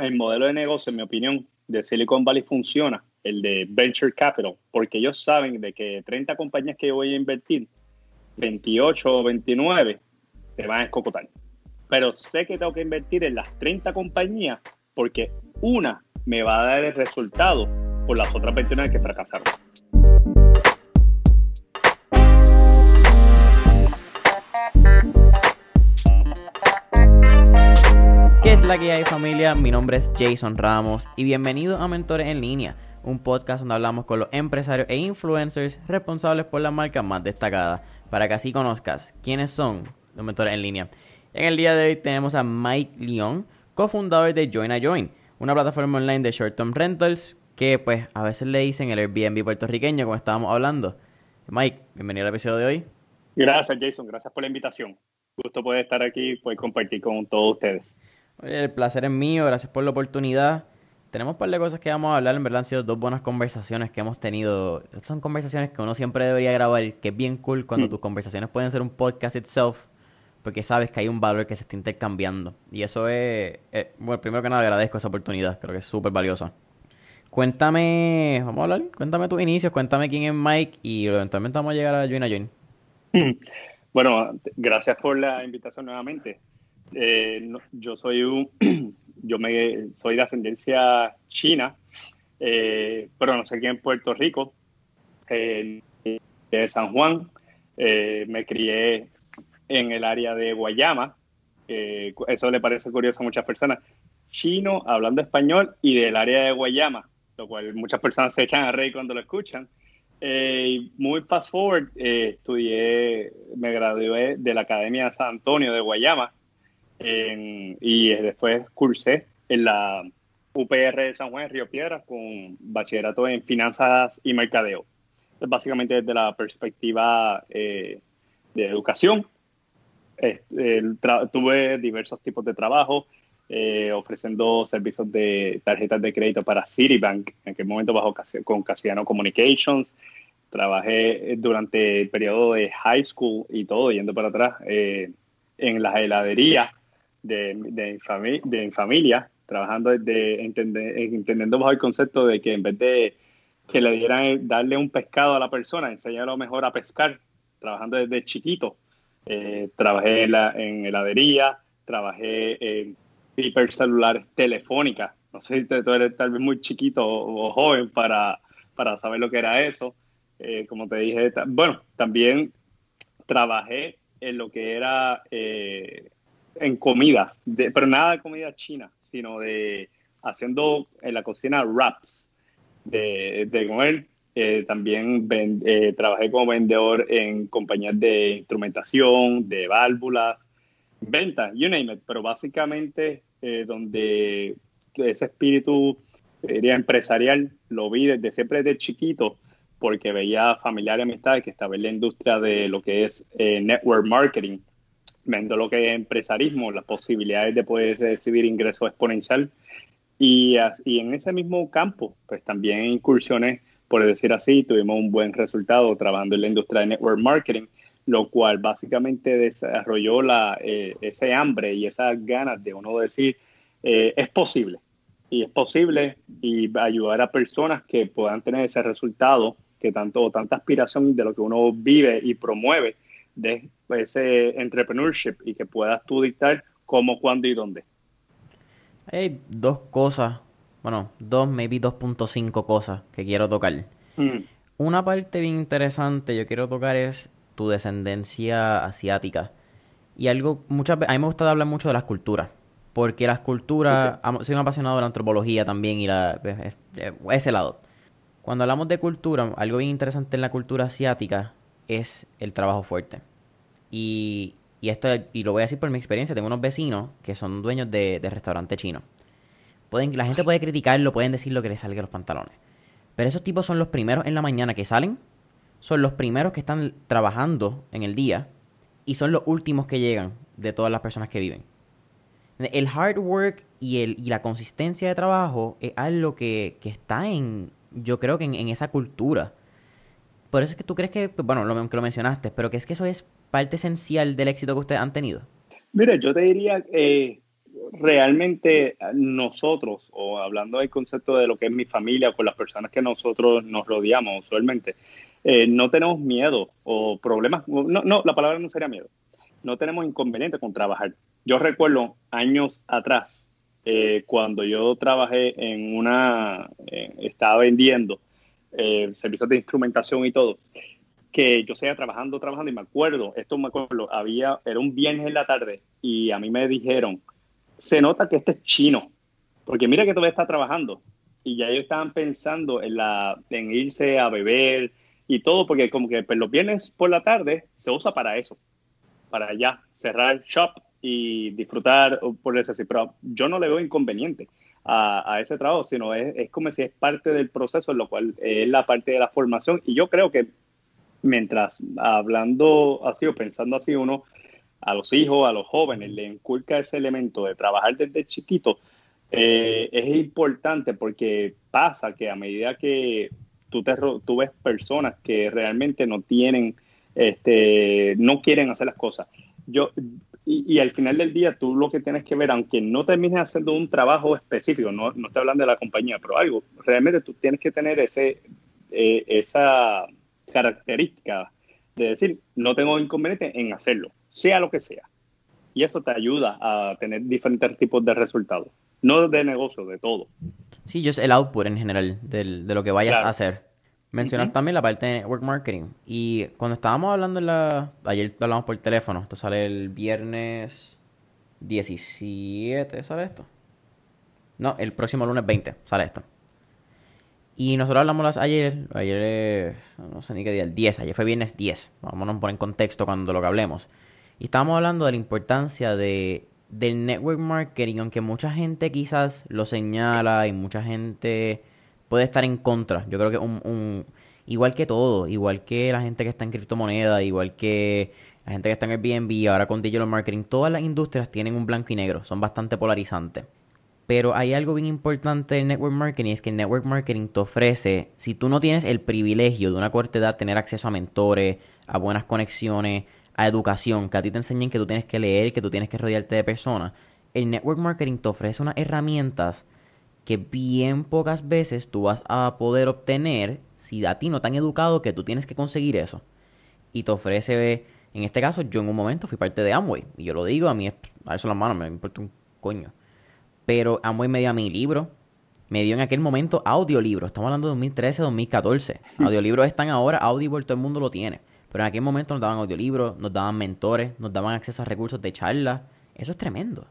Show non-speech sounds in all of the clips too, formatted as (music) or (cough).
el modelo de negocio, en mi opinión, de Silicon Valley funciona, el de Venture Capital, porque ellos saben de que 30 compañías que voy a invertir, 28 o 29 se van a escocotar. Pero sé que tengo que invertir en las 30 compañías porque una me va a dar el resultado por las otras 29 que fracasaron. La que hay familia? Mi nombre es Jason Ramos y bienvenido a Mentores en Línea, un podcast donde hablamos con los empresarios e influencers responsables por las marcas más destacadas, para que así conozcas quiénes son los mentores en línea. En el día de hoy tenemos a Mike León, cofundador de Join a Join, una plataforma online de short term rentals que pues a veces le dicen el Airbnb puertorriqueño como estábamos hablando. Mike, bienvenido al episodio de hoy. Gracias Jason, gracias por la invitación. Gusto poder estar aquí y poder compartir con todos ustedes. Oye, el placer es mío, gracias por la oportunidad. Tenemos un par de cosas que vamos a hablar, en verdad han sido dos buenas conversaciones que hemos tenido. Estas son conversaciones que uno siempre debería grabar, que es bien cool cuando Mm. tus conversaciones pueden ser un podcast itself, porque sabes que hay un valor que se está intercambiando. Y eso es, eh, bueno, primero que nada agradezco esa oportunidad, creo que es súper valiosa. Cuéntame, vamos a hablar, cuéntame tus inicios, cuéntame quién es Mike y eventualmente vamos a llegar a Join a Join. Bueno, gracias por la invitación nuevamente. Eh, no- yo soy un, (clears throat) yo me soy de ascendencia china, eh, pero no sé aquí en Puerto Rico, eh, de San Juan. Eh, me crié en el área de Guayama. eso le parece curioso a muchas personas. Chino hablando español y del área de Guayama, lo cual muchas personas se echan a reír cuando lo escuchan. Muy fast forward, estudié, me gradué de la Academia San Antonio de Guayama en- y después cursé en la UPR de San Juan, Río Piedras, con bachillerato en finanzas y mercadeo. Básicamente desde la perspectiva eh, de educación. Eh, tuve diversos tipos de trabajo, eh, ofreciendo servicios de tarjetas de crédito para Citibank, en aquel momento bajo con Castellano Communications. Trabajé eh, durante el periodo de high school y todo, yendo para atrás, eh, en las heladerías de, de, mi fami- de mi familia, trabajando desde, entendiendo bajo el concepto de que en vez de que le dieran darle un pescado a la persona, enseñarlo mejor a pescar, trabajando desde chiquito. Eh, trabajé en, la, heladería, trabajé en hipercelulares telefónicas. No sé si tú eres tal vez muy chiquito o, joven para, para saber lo que era eso. Eh, como te dije, bueno, también trabajé en lo que era eh, en comida, de- pero nada de comida china, sino de haciendo en la cocina wraps de, de comer. Eh, también eh, trabajé como vendedor en compañías de instrumentación, de válvulas, venta, you name it, pero básicamente eh, donde ese espíritu empresarial lo vi desde siempre desde chiquito porque veía familiares y amistades que estaba en la industria de lo que es network marketing, viendo lo que es empresarismo, las posibilidades de poder recibir ingresos exponencial. Y, y en ese mismo campo, pues también incursiones, por decir así, tuvimos un buen resultado trabajando en la industria de network marketing, lo cual básicamente desarrolló la, eh, ese hambre y esas ganas de uno decir, eh, es posible, y es posible y ayudar a personas que puedan tener ese resultado que tanto tanta aspiración de lo que uno vive y promueve de ese entrepreneurship y que puedas tú dictar cómo, cuándo y dónde. Hay dos cosas, bueno, dos, maybe 2.5 cosas que quiero tocar. Mm, Una parte bien interesante yo quiero tocar es tu descendencia asiática. Y algo, muchas veces, a mí me gusta hablar mucho de las culturas. Porque las culturas, soy un apasionado de la antropología también y la, es- es- ese lado. Cuando hablamos de cultura, algo bien interesante en la cultura asiática es el trabajo fuerte. Y, y esto, y lo voy a decir por mi experiencia, tengo unos vecinos que son dueños de, de restaurante chino. Pueden, la gente puede criticarlo, pueden decir lo que les salga de los pantalones. Pero esos tipos son los primeros en la mañana que salen, son los primeros que están trabajando en el día y son los últimos que llegan de todas las personas que viven. El hard work y, el, y la consistencia de trabajo es algo que, que está en, yo creo que en, en esa cultura. Por eso es que tú crees que, bueno, lo, que lo mencionaste, pero que es que eso es parte esencial del éxito que ustedes han tenido. Mira, yo te diría, eh, realmente nosotros, o hablando del concepto de lo que es mi familia, con las personas que nosotros nos rodeamos usualmente, eh, no tenemos miedo o problemas, no, no, la palabra no sería miedo, no tenemos inconveniente con trabajar. Yo recuerdo años atrás, eh, cuando yo trabajé en una, eh, estaba vendiendo servicios de instrumentación y todo, que yo seguía trabajando, trabajando y me acuerdo, esto me acuerdo, había, era un viernes en la tarde y a mí me dijeron, se nota que este es chino, porque mira que todavía está trabajando y ya ellos estaban pensando en, la, en irse a beber y todo, porque como que pues, los viernes por la tarde se usa para eso, para ya cerrar shop y disfrutar, por eso así, pero yo no le veo inconveniente. A, a ese trabajo, sino es, es, como si es parte del proceso, en lo cual es la parte de la formación. Y yo creo que mientras hablando así o pensando así, uno a los hijos, a los jóvenes, le inculca ese elemento de trabajar desde chiquito, eh, es importante porque pasa que a medida que tú, te, tú ves personas que realmente no tienen, este, no quieren hacer las cosas. Yo, y, al final del día tú lo que tienes que ver, aunque no termines haciendo un trabajo específico, no, no estoy hablando de la compañía, pero algo, realmente tú tienes que tener ese, eh, esa característica de decir, no tengo inconveniente en hacerlo, sea lo que sea. Y eso te ayuda a tener diferentes tipos de resultados, no de negocio, de todo. Sí, yo es el output en general de lo que vayas a hacer. Mencionar también la parte de network marketing. Y cuando estábamos hablando en la... Ayer hablamos por teléfono, esto sale el viernes 17, ¿sale esto? No, el próximo lunes 20 sale esto. Y nosotros hablamos ayer, ayer no sé ni qué día, el 10, ayer fue viernes 10, vámonos a poner en contexto cuando lo que hablemos. Y estábamos hablando de la importancia de, del network marketing, aunque mucha gente quizás lo señala y mucha gente puede estar en contra. Yo creo que un, igual que todo, igual que la gente que está en criptomonedas, igual que la gente que está en Airbnb, ahora con digital marketing, todas las industrias tienen un blanco y negro, son bastante polarizantes. Pero hay algo bien importante del network marketing, es que el network marketing te ofrece, si tú no tienes el privilegio de una corta edad tener acceso a mentores, a buenas conexiones, a educación, que a ti te enseñen que tú tienes que leer, que tú tienes que rodearte de personas, el network marketing te ofrece unas herramientas que bien pocas veces tú vas a poder obtener si a ti no te han educado que tú tienes que conseguir eso. Y te ofrece, en este caso, yo en un momento fui parte de Amway. Y yo lo digo, a mí, a eso las manos me importa un coño. Pero Amway me dio a mi libro. Me dio en aquel momento audiolibro. Estamos hablando de 2013, 2014. Hmm. Audiolibros están ahora, Audible todo el mundo lo tiene. Pero en aquel momento nos daban audiolibros, nos daban mentores, nos daban acceso a recursos de charla. Eso es tremendo.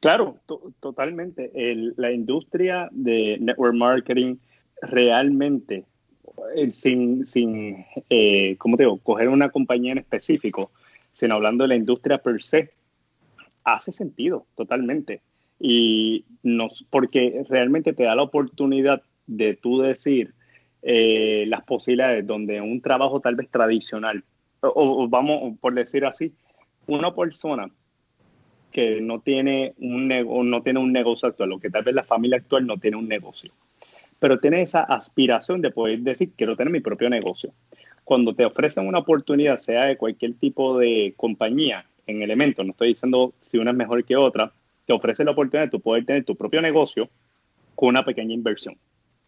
Claro, totalmente. la industria de network marketing realmente, eh, sin, sin eh, ¿cómo te digo?, coger una compañía en específico, sino hablando de la industria per se, hace sentido totalmente. Y nos, porque realmente te da la oportunidad de tú decir eh, las posibilidades donde un trabajo tal vez tradicional, o, vamos por decir así, una persona que no tiene un no tiene un negocio actual, o que tal vez la familia actual no tiene un negocio, pero tiene esa aspiración de poder decir quiero tener mi propio negocio. Cuando te ofrecen una oportunidad, sea de cualquier tipo de compañía en elementos, no estoy diciendo si una es mejor que otra, te ofrece la oportunidad de tú poder tener tu propio negocio con una pequeña inversión.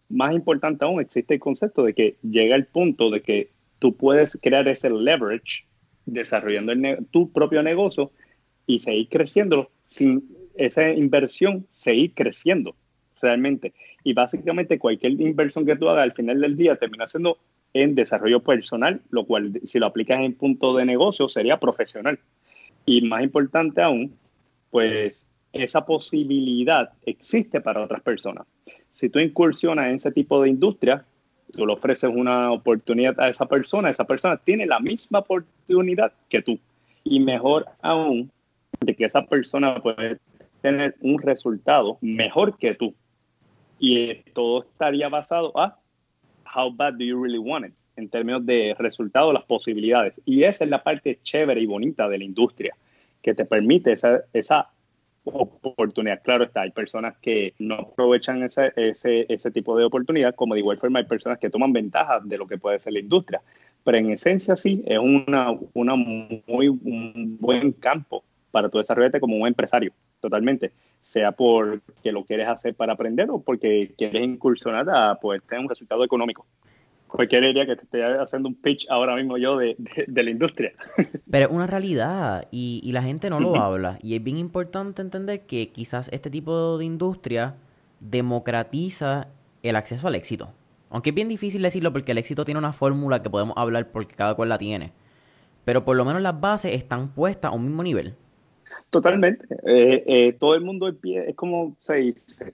Más importante aún, existe el concepto de que llega el punto de que tú puedes crear ese leverage desarrollando tu propio negocio y seguir creciendo sin esa inversión, seguir creciendo realmente. Y básicamente cualquier inversión que tú hagas al final del día termina siendo en desarrollo personal, lo cual si lo aplicas en punto de negocio sería profesional. Y más importante aún, pues esa posibilidad existe para otras personas. Si tú incursionas en ese tipo de industria, tú le ofreces una oportunidad a esa persona, esa persona tiene la misma oportunidad que tú. Y mejor aún, de que esa persona puede tener un resultado mejor que tú. Y todo estaría basado a how bad do you really want it, en términos de resultados, las posibilidades. Y esa es la parte chévere y bonita de la industria, que te permite esa, esa oportunidad. Claro está, hay personas que no aprovechan ese, ese, ese tipo de oportunidad, como de igual forma hay personas que toman ventaja de lo que puede ser la industria. Pero en esencia sí, es una, una muy, buen campo para tu desarrollarte como un empresario, totalmente. Sea porque lo quieres hacer para aprender o porque quieres incursionar a poder tener un resultado económico. Cualquier idea que te esté haciendo un pitch ahora mismo yo de, la industria. (laughs) Pero es una realidad y, y la gente no lo habla. Y es bien importante entender que quizás este tipo de industria democratiza el acceso al éxito. Aunque es bien difícil decirlo porque el éxito tiene una fórmula que podemos hablar porque cada cual la tiene. Pero por lo menos las bases están puestas a un mismo nivel. Totalmente. Eh, eh, todo el mundo empieza, es como se dice,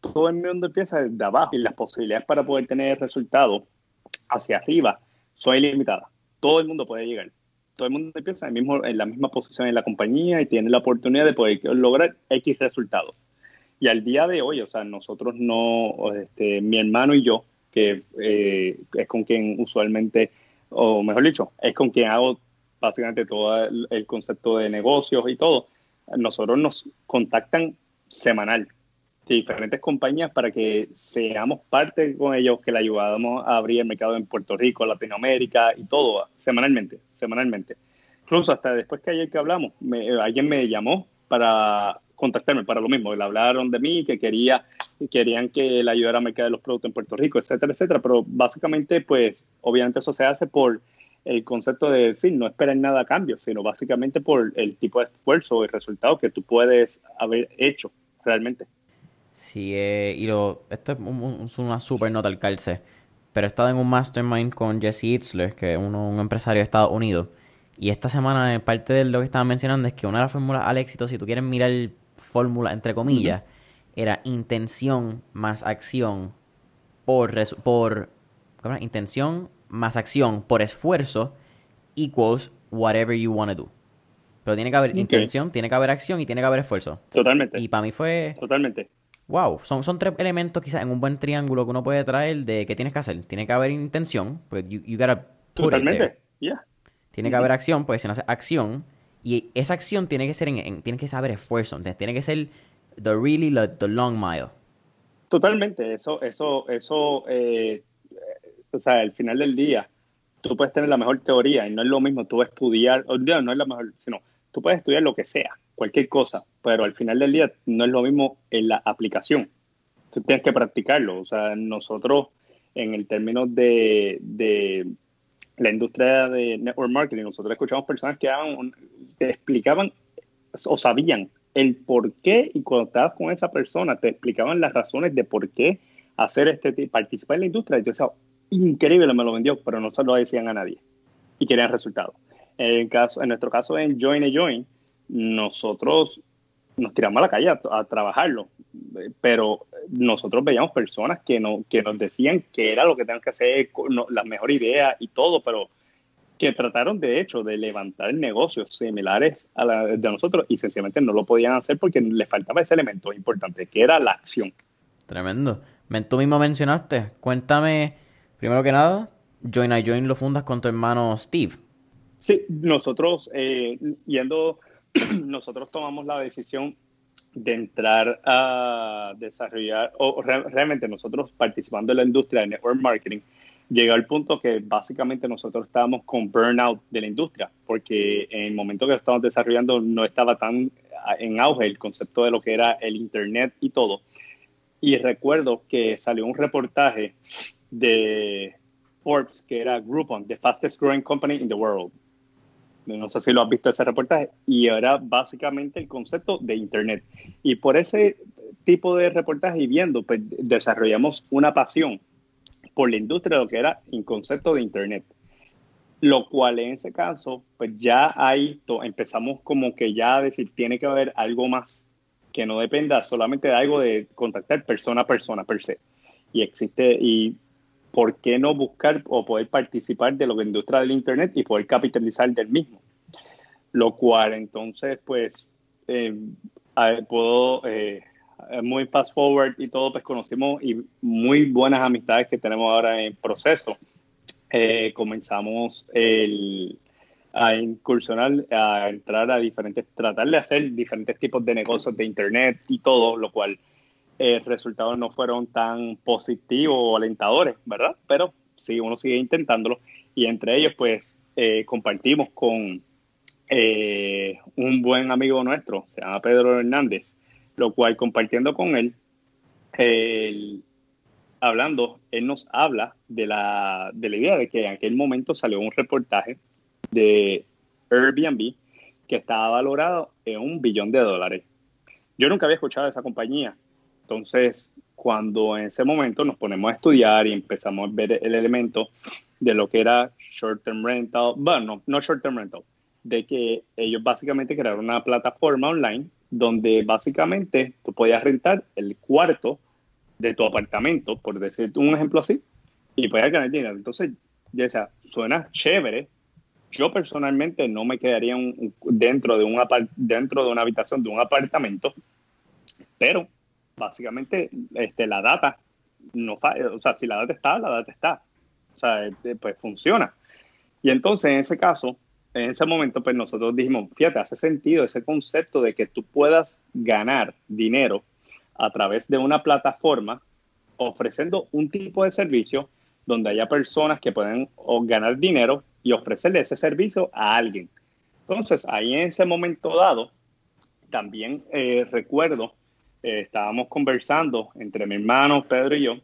todo el mundo empieza desde abajo y las posibilidades para poder tener resultados hacia arriba son ilimitadas. Todo el mundo puede llegar. Todo el mundo empieza en, mismo, en la misma posición en la compañía y tiene la oportunidad de poder lograr X resultados. Y al día de hoy, o sea, nosotros no, este, mi hermano y yo, que eh, es con quien usualmente, o mejor dicho, es con quien hago básicamente todo el, concepto de negocios y todo, nosotros nos contactan semanal diferentes compañías para que seamos parte con ellos, que le ayudamos a abrir el mercado en Puerto Rico, Latinoamérica y todo, semanalmente, semanalmente. Incluso hasta después que ayer que hablamos, alguien me llamó para contactarme para lo mismo. Le hablaron de mí, que quería, querían que le ayudara a mercader los productos en Puerto Rico, etcétera, etcétera. Pero básicamente, pues, obviamente eso se hace por el concepto de decir, no esperar nada a cambio, sino básicamente por el tipo de esfuerzo y resultado que tú puedes haber hecho realmente. Sí, eh, y lo, esto es, una super nota al calce, pero he estado en un mastermind con Jesse Itzler, que es un empresario de Estados Unidos, y esta semana parte de lo que estaba mencionando es que una de las fórmulas al éxito, si tú quieres mirar fórmula, entre comillas, era intención más acción por, por ¿cómo intención más acción por esfuerzo equals whatever you want to do. Pero tiene que haber intención, tiene que haber acción y tiene que haber esfuerzo. Totalmente. Y para mí fue... Totalmente. Wow, son, son tres elementos quizás en un buen triángulo que uno puede traer de qué tienes que hacer. Tiene que haber intención, porque you, you gotta Totalmente, Tiene que haber acción, porque si no hace acción, y esa acción tiene que ser en, tiene que saber esfuerzo, tiene que ser the really the long mile. Totalmente, eso, eso, eso, eh, o sea, al final del día, tú puedes tener la mejor teoría y no es lo mismo tú estudiar, o no, no es la mejor, sino tú puedes estudiar lo que sea, cualquier cosa, pero al final del día no es lo mismo en la aplicación. Tú tienes que practicarlo, o sea, nosotros en el término de la industria de network marketing, nosotros escuchamos personas que, explicaban o sabían el por qué y cuando estabas con esa persona te explicaban las razones de por qué hacer este participar en la industria. Y yo decía, increíble, me lo vendió, pero no se lo decían a nadie y querían resultados. En, caso, en nuestro caso en Join a Join, nosotros nos tiramos a la calle a, trabajarlo, pero nosotros veíamos personas que, no, que nos decían que era lo que tenían que hacer, la mejor idea y todo, pero que trataron de hecho de levantar negocios similares a la de nosotros y sencillamente no lo podían hacer porque les faltaba ese elemento importante, que era la acción. Tremendo. Tú mismo mencionaste, cuéntame, primero que nada, Join I Join lo fundas con tu hermano Steve. Sí, nosotros eh, yendo (clears throat) nosotros tomamos la decisión de entrar a desarrollar, o realmente nosotros participando en la industria de network marketing, llegó al punto que básicamente nosotros estábamos con burnout de la industria, porque en el momento que lo estábamos desarrollando no estaba tan en auge el concepto de lo que era el Internet y todo. Y recuerdo que salió un reportaje de Forbes, que era Groupon, the fastest growing company in the world no sé si lo has visto ese reportaje, y era básicamente el concepto de Internet. Y por ese tipo de reportaje y viendo, pues desarrollamos una pasión por la industria de lo que era el concepto de Internet. Lo cual en ese caso, pues ya ahí empezamos como que ya a decir, tiene que haber algo más que no dependa solamente de algo de contactar persona a persona per se. Y existe, y ¿por qué no buscar o poder participar de que industria del Internet y poder capitalizar del mismo? Lo cual entonces, pues, eh, puedo, eh, muy fast forward y todo, pues conocimos y muy buenas amistades que tenemos ahora en proceso. Eh, comenzamos a incursionar, a entrar a diferentes, tratar de hacer diferentes tipos de negocios de Internet y todo, lo cual eh, resultados no fueron tan positivos o alentadores, ¿verdad? Pero sí, uno sigue intentándolo y entre ellos pues eh, compartimos con eh, un buen amigo nuestro, se llama Pedro Hernández, lo cual compartiendo con él, hablando, él nos habla de la, de la idea de que en aquel momento salió un reportaje de Airbnb que estaba valorado en un billón de dólares. Yo nunca había escuchado de esa compañía. Entonces, cuando en ese momento nos ponemos a estudiar y empezamos a ver el elemento de lo que era short-term rental, bueno, no short-term rental, de que ellos básicamente crearon una plataforma online donde básicamente tú podías rentar el cuarto de tu apartamento, por decir un ejemplo así, y podías ganar dinero. Entonces, ya sea, suena chévere. Yo personalmente no me quedaría dentro, de un dentro de una habitación de un apartamento, pero básicamente este, la data no o sea, si la data está, la data está. O sea, este, pues funciona. Y entonces, en ese caso, en ese momento, pues nosotros dijimos, fíjate, hace sentido ese concepto de que tú puedas ganar dinero a través de una plataforma ofreciendo un tipo de servicio donde haya personas que pueden ganar dinero y ofrecerle ese servicio a alguien. Entonces, ahí en ese momento dado, también eh, recuerdo, eh, estábamos conversando entre mi hermano Pedro y yo,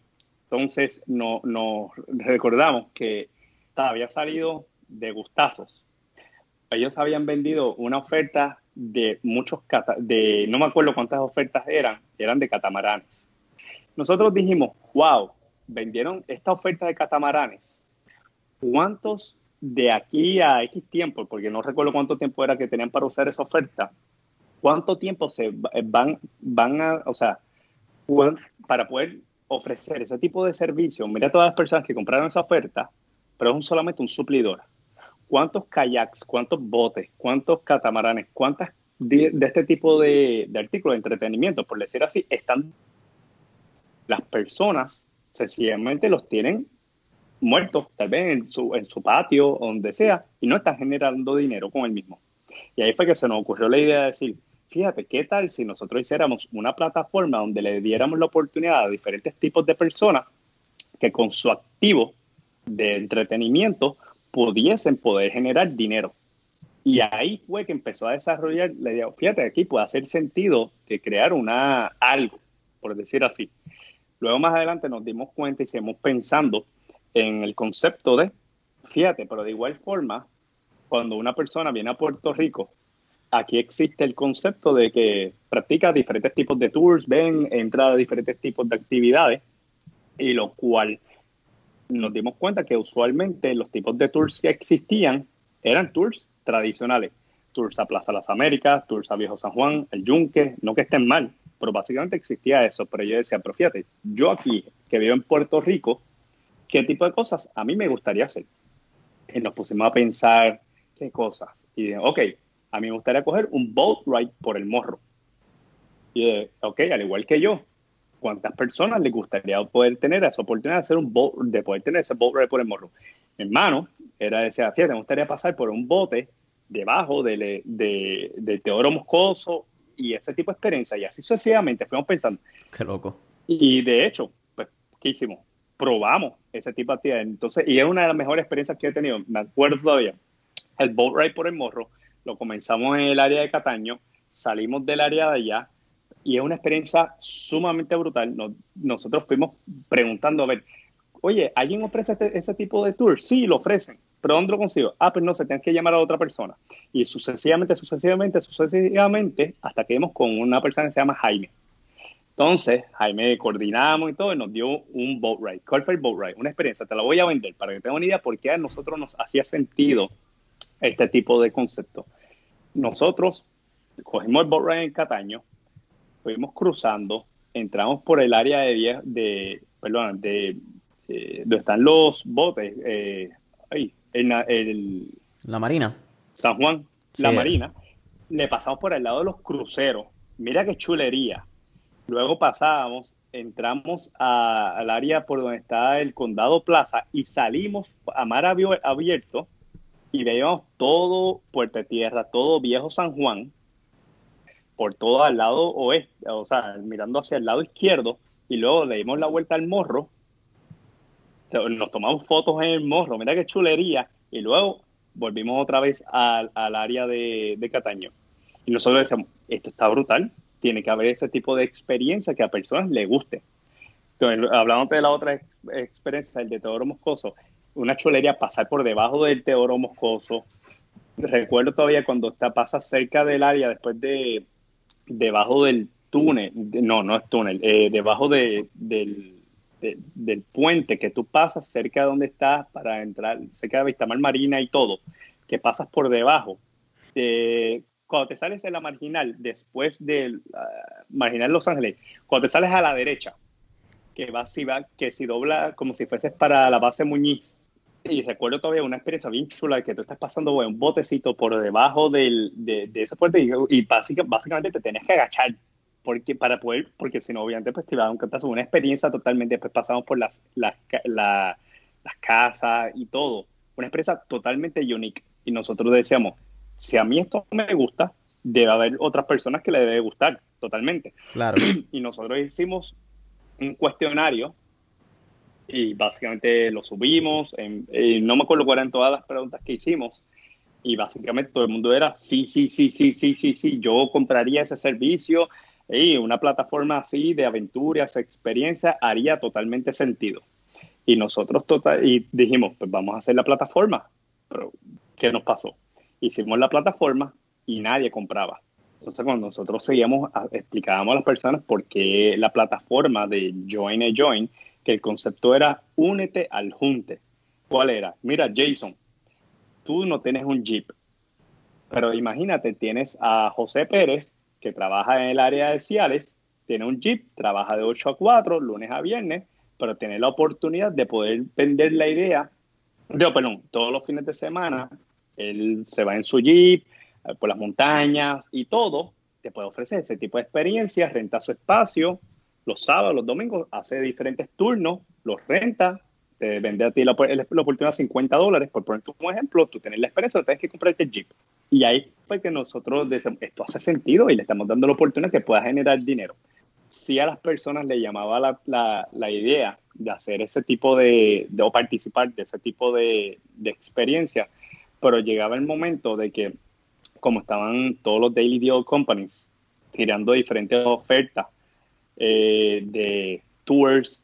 entonces nos no recordamos que había salido de gustazos ellos habían vendido una oferta de muchos, de no me acuerdo cuántas ofertas eran, eran de catamaranes. Nosotros dijimos, wow, vendieron esta oferta de catamaranes. ¿Cuántos de aquí a X tiempo, porque no recuerdo cuánto tiempo era que tenían para usar esa oferta, cuánto tiempo se van, van a, o sea, para poder ofrecer ese tipo de servicio? Mira todas las personas que compraron esa oferta, pero es solamente un suplidor cuántos kayaks, cuántos botes, cuántos catamaranes, cuántas de, este tipo de, artículos de entretenimiento, por decir así, están las personas sencillamente los tienen muertos, tal vez en su, en su patio o donde sea, y no están generando dinero con el mismo. Y ahí fue que se nos ocurrió la idea de decir, fíjate, ¿qué tal si nosotros hiciéramos una plataforma donde le diéramos la oportunidad a diferentes tipos de personas que con su activo de entretenimiento pudiesen poder generar dinero. Y ahí fue que empezó a desarrollar la idea, fíjate, aquí puede hacer sentido de crear una algo, por decir así. Luego más adelante nos dimos cuenta y seguimos pensando en el concepto de, fíjate, pero de igual forma, cuando una persona viene a Puerto Rico, aquí existe el concepto de que practica diferentes tipos de tours, ven, entra a diferentes tipos de actividades, y lo cual nos dimos cuenta que usualmente los tipos de tours que existían eran tours tradicionales. Tours a Plaza Las Américas, tours a Viejo San Juan, el Yunque, no que estén mal, pero básicamente existía eso. Pero yo decía, pero fíjate, yo aquí, que vivo en Puerto Rico, ¿qué tipo de cosas a mí me gustaría hacer? Y nos pusimos a pensar qué cosas. Y dije, ok, a mí me gustaría coger un boat ride por el morro. Y dije, ok, al igual que yo, cuántas personas les gustaría poder tener esa oportunidad de hacer un boat, de poder tener ese boat ride por el morro. Mi hermano era decía, fíjate, me gustaría pasar por un bote debajo de, de, de Teodoro Moscoso y ese tipo de experiencia. Y así sucesivamente fuimos pensando. Qué loco. Y de hecho, pues, ¿qué hicimos? Probamos ese tipo de actividad. Entonces, y es una de las mejores experiencias que he tenido. Me acuerdo todavía. El boat ride por el morro, lo comenzamos en el área de Cataño, salimos del área de allá, y es una experiencia sumamente brutal. nosotros fuimos preguntando, a ver, oye, ¿alguien ofrece este, ese tipo de tour? Sí, lo ofrecen, pero ¿dónde lo consigo? Ah, pues no se tienen que llamar a otra persona. Y sucesivamente, sucesivamente, sucesivamente, hasta que vimos con una persona que se llama Jaime. Entonces, Jaime coordinamos y todo, y nos dio un boat ride. ¿Cuál fue boat ride? Una experiencia, te la voy a vender para que tengan una idea por qué a nosotros nos hacía sentido este tipo de concepto. Nosotros cogimos el boat ride en Cataño, fuimos cruzando, entramos por el área de, de perdón, de, donde están los botes, eh, ahí, en el, la Marina. San Juan, la Marina. Le pasamos por el lado de los cruceros. Mira qué chulería. Luego pasábamos, entramos al área por donde está el Condado Plaza y salimos a mar abierto y veíamos todo Puerto Tierra, todo Viejo San Juan por todo al lado oeste, o sea, mirando hacia el lado izquierdo, y luego le dimos la vuelta al morro, nos tomamos fotos en el morro, mira qué chulería, y luego volvimos otra vez al, área de, de, Cataño. Y nosotros decíamos, esto está brutal, tiene que haber ese tipo de experiencia que a personas les guste. Entonces, hablando de la otra experiencia, el de Teodoro Moscoso, una chulería pasar por debajo del Teodoro Moscoso. Recuerdo todavía cuando está, pasa cerca del área, después de, debajo del túnel, no, no es túnel, eh, debajo de, del, del puente que tú pasas cerca de donde estás para entrar, cerca de Vistamar Marina y todo, que pasas por debajo. Cuando te sales en la marginal, después del uh, marginal Los Ángeles, cuando te sales a la derecha, que vas si va, que si dobla como si fueses para la base Muñiz. Y recuerdo todavía una experiencia bien chula de que tú estás pasando un botecito por debajo del, de, ese puente y, y básicamente te tienes que agachar porque para poder, porque si no, obviamente, pues te iba a dar una experiencia totalmente, después pasamos por las, las, las casas y todo, una experiencia totalmente unique. Y nosotros decíamos, si a mí esto me gusta, debe haber otras personas que le debe gustar totalmente. Claro. (clears throat) Y nosotros hicimos un cuestionario y básicamente lo subimos, en, no me acuerdo cuáles eran todas las preguntas que hicimos, y básicamente todo el mundo era, sí, sí, sí, sí, sí, sí, sí, yo compraría ese servicio, y una plataforma así de aventuras, experiencia, haría totalmente sentido. Y nosotros total, y dijimos, pues vamos a hacer la plataforma. Pero, ¿qué nos pasó? Hicimos la plataforma y nadie compraba. Entonces, cuando nosotros seguíamos, explicábamos a las personas por qué la plataforma de Join a Join, que el concepto era únete al junte. ¿Cuál era? Mira, Jason, tú no tienes un Jeep, pero imagínate, tienes a José Pérez que trabaja en el área de Ciales, tiene un Jeep, trabaja de 8 a 4, lunes a viernes, pero tiene la oportunidad de poder vender la idea, no, perdón, todos los fines de semana, él se va en su Jeep, eh, por las montañas y todo, te puede ofrecer ese tipo de experiencias, renta su espacio, los sábados, los domingos, hace diferentes turnos, los renta, te vende a ti la, oportunidad de 50 dólares, por poner un ejemplo, tú tienes la experiencia, tienes que comprarte el Jeep. Y ahí fue que nosotros decimos, esto hace sentido y le estamos dando la oportunidad que pueda generar dinero. Si a las personas le llamaba la, la, la idea de hacer ese tipo de, de, o participar de ese tipo de, de experiencia, pero llegaba el momento de que, como estaban todos los daily deal companies tirando diferentes ofertas eh, de tours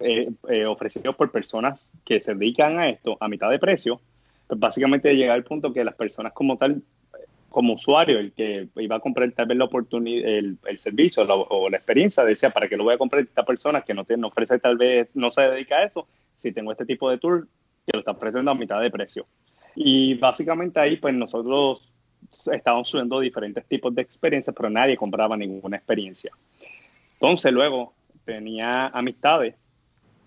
eh, eh, ofrecidos por personas que se dedican a esto a mitad de precio, pues básicamente llega al punto que las personas como tal, como usuario, el que iba a comprar tal vez la oportunidad, el, servicio o la experiencia, decía, ¿para qué lo voy a comprar esta persona que no, te, no ofrece tal vez, no se dedica a eso? Si tengo este tipo de tour que lo está ofreciendo a mitad de precio. Y básicamente ahí pues nosotros estábamos subiendo diferentes tipos de experiencias, pero nadie compraba ninguna experiencia. Entonces luego tenía amistades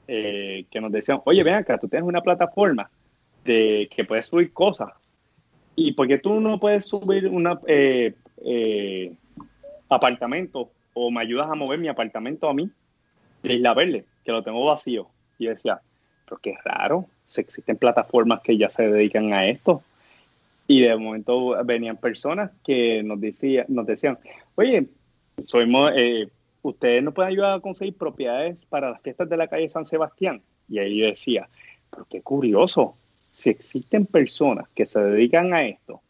eh, que nos decían, oye, ven acá, tú tienes una plataforma de que puedes subir cosas. ¿Y por qué tú no puedes subir un eh, eh, apartamento o me ayudas a mover mi apartamento a mí de Isla Verde, que lo tengo vacío? Y decía, pero qué raro, si existen plataformas que ya se dedican a esto. Y de momento venían personas que nos, decía, nos decían, oye, somos, eh, ustedes nos pueden ayudar a conseguir propiedades para las fiestas de la calle San Sebastián. Y ahí yo decía, pero qué curioso, si existen personas que se dedican a esto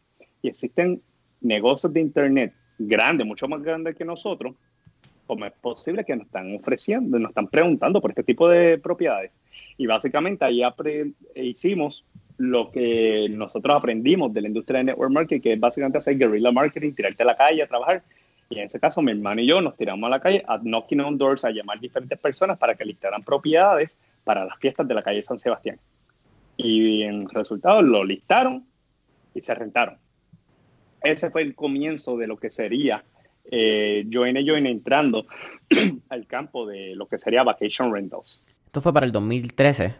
y existen negocios de Internet grandes, mucho más grandes que nosotros, ¿cómo es posible que nos están ofreciendo, nos están preguntando por este tipo de propiedades? Y básicamente ahí hicimos lo que nosotros aprendimos de la industria de network marketing, que es básicamente hacer guerrilla marketing, tirarte a la calle a trabajar y en ese caso, mi hermano y yo nos tiramos a la calle a knocking on doors, a llamar diferentes personas para que listaran propiedades para las fiestas de la calle San Sebastián. Y en resultado lo listaron y se rentaron. Ese fue el comienzo de lo que sería eh, Join Join entrando (clears throat) al campo de lo que sería Vacation Rentals. ¿Esto fue para el 2013?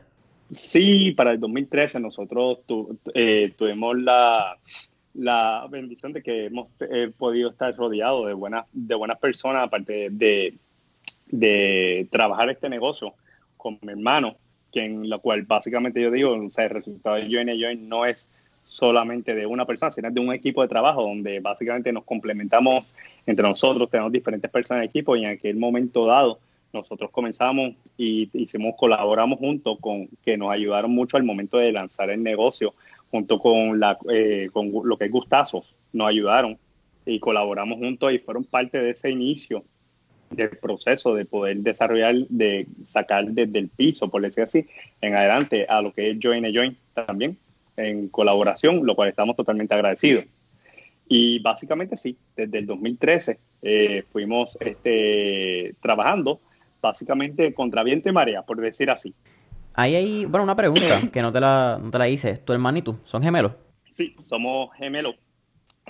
Sí, para el 2013 nosotros eh, tuvimos la, la bendición de que hemos podido estar rodeados de buenas, de buenas personas, aparte de, de trabajar este negocio con mi hermano, que en lo cual básicamente yo digo, o sea, el resultado de Join Join no es solamente de una persona, sino de un equipo de trabajo donde básicamente nos complementamos entre nosotros, tenemos diferentes personas en equipo y en aquel momento dado nosotros comenzamos y hicimos, colaboramos juntos con que nos ayudaron mucho al momento de lanzar el negocio junto con, la, eh, con lo que es Gustazos, nos ayudaron y colaboramos juntos y fueron parte de ese inicio del proceso de poder desarrollar, de sacar desde el piso, por decir así, en adelante a lo que es Join a Join también, en colaboración, lo cual estamos totalmente agradecidos. Y básicamente sí, desde el 2013 eh, fuimos este, trabajando básicamente contra viento y marea, por decir así. Ahí hay, bueno, una pregunta (coughs) que no te la, no te la hice. ¿Tu hermano y tú son gemelos? Sí, somos gemelos.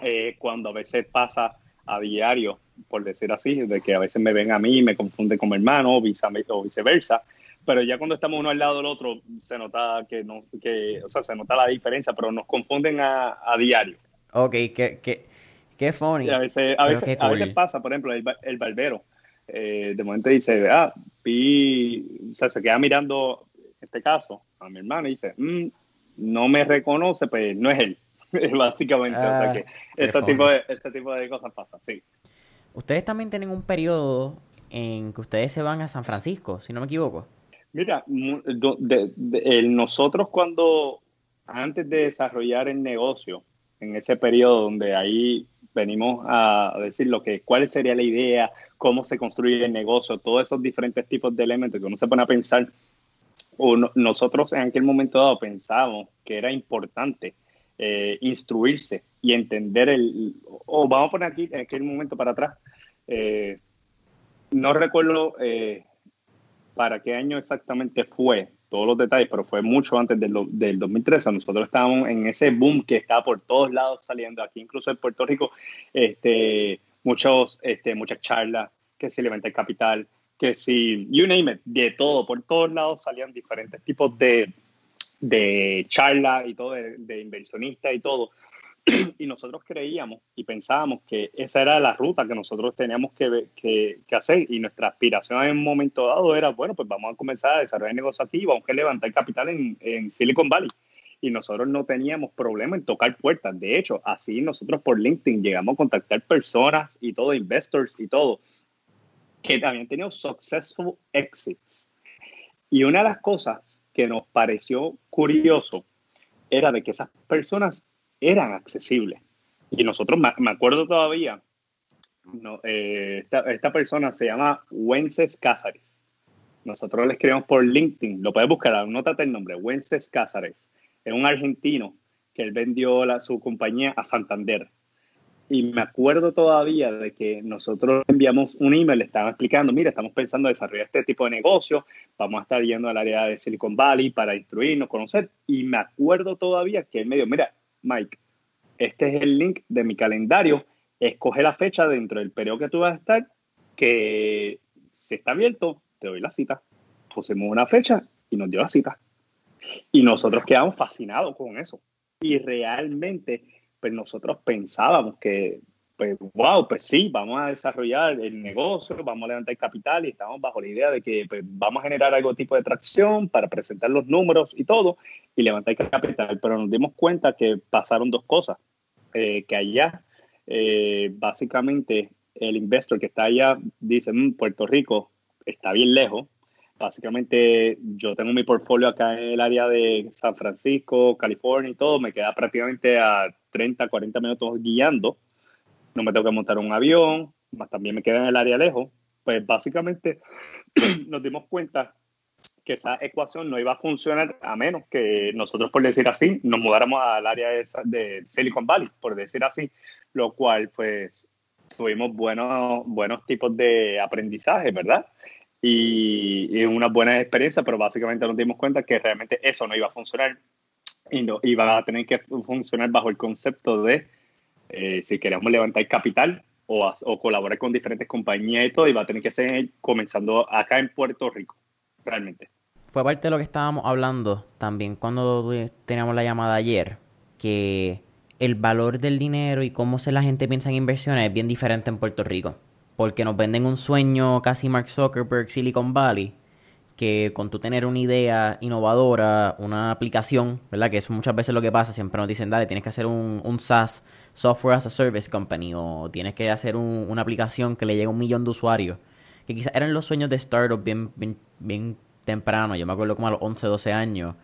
Eh, cuando a veces pasa a diario, por decir así, de que a veces me ven a mí y me confunden con mi hermano o viceversa, pero ya cuando estamos uno al lado del otro se nota que no, que, o sea, se nota la diferencia, pero nos confunden a, a diario. Ok, qué, qué, qué funny. a veces, a veces, a veces pasa, por ejemplo, el, el barbero, eh, de momento dice, ah, vi, o sea, se queda mirando, este caso, a mi hermano y dice, mm, no me reconoce, pues no es él. (laughs) Básicamente, o sea ah, que este tipo, de, este tipo de cosas pasan, sí. Ustedes también tienen un periodo en que ustedes se van a San Francisco, si no me equivoco. Mira, nosotros cuando, antes de desarrollar el negocio, en ese periodo donde ahí venimos a decir lo que, cuál sería la idea, cómo se construye el negocio, todos esos diferentes tipos de elementos que uno se pone a pensar, o nosotros en aquel momento dado pensábamos que era importante eh, instruirse y entender el, o vamos a poner aquí en aquel momento para atrás, eh, no recuerdo eh, para qué año exactamente fue todos los detalles, pero fue mucho antes del, del 2013. Nosotros estábamos en ese boom que estaba por todos lados saliendo aquí, incluso en Puerto Rico, este, muchos, este, muchas charlas, que si levanta el capital, que si, you name it, de todo, por todos lados salían diferentes tipos de, de charla y todo, de, inversionistas y todo. (clears throat) y nosotros creíamos y pensábamos que esa era la ruta que nosotros teníamos que, que, que, hacer y nuestra aspiración en un momento dado era, bueno, pues vamos a comenzar a desarrollar negocios aquí, vamos a levantar capital en, en Silicon Valley. Y nosotros no teníamos problema en tocar puertas. De hecho, así nosotros por LinkedIn llegamos a contactar personas y todo, investors y todo, que habían tenido successful exits. Y una de las cosas que nos pareció curioso era de que esas personas eran accesibles. Y nosotros, me acuerdo todavía, eh, esta, persona se llama Wences Cázares. Nosotros le escribimos por LinkedIn, lo puedes buscar, anótate el nombre, Wences Cázares. Es un argentino que él vendió su compañía a Santander. Y me acuerdo todavía de que nosotros enviamos un email, estaban explicando, mira, estamos pensando en desarrollar este tipo de negocio, vamos a estar yendo al área de Silicon Valley para instruirnos, conocer. Y me acuerdo todavía que él me dijo, mira, Mike, este es el link de mi calendario, escoge la fecha dentro del periodo que tú vas a estar, que si está abierto, te doy la cita. Pusimos una fecha y nos dio la cita. Y nosotros quedamos fascinados con eso. Y realmente pues nosotros pensábamos que, pues, wow, pues sí, vamos a desarrollar el negocio, vamos a levantar capital y estamos bajo la idea de que pues, vamos a generar algo tipo de tracción para presentar los números y todo y levantar capital. Pero nos dimos cuenta que pasaron dos cosas, eh, que allá, eh, básicamente, el investor que está allá dice, mm, Puerto Rico está bien lejos, básicamente yo tengo mi portfolio acá en el área de San Francisco, California y todo, me queda prácticamente a 30, 40 minutos guiando, no me tengo que montar un avión, más también me queda en el área lejos, pues básicamente (clears throat) nos dimos cuenta que esa ecuación no iba a funcionar a menos que nosotros, por decir así, nos mudáramos al área de, de Silicon Valley, por decir así, lo cual pues tuvimos buenos, buenos tipos de aprendizaje, ¿verdad? y, una buena experiencia, pero básicamente nos dimos cuenta que realmente eso no iba a funcionar y no iba a tener que funcionar bajo el concepto de eh, si queremos levantar capital o, o, colaborar con diferentes compañías y todo, iba a tener que ser comenzando acá en Puerto Rico, realmente. Fue parte de lo que estábamos hablando también cuando teníamos la llamada ayer, que el valor del dinero y cómo se la gente piensa en inversiones es bien diferente en Puerto Rico porque nos venden un sueño casi Mark Zuckerberg, Silicon Valley, que con tú tener una idea innovadora, una aplicación, ¿verdad? Que eso muchas veces lo que pasa, siempre nos dicen, dale, tienes que hacer un, un SaaS, Software as a Service Company, o tienes que hacer una aplicación que le llegue a un millón de usuarios, que quizás eran los sueños de startup bien, bien, bien temprano, yo me acuerdo como a los 11, 12 años,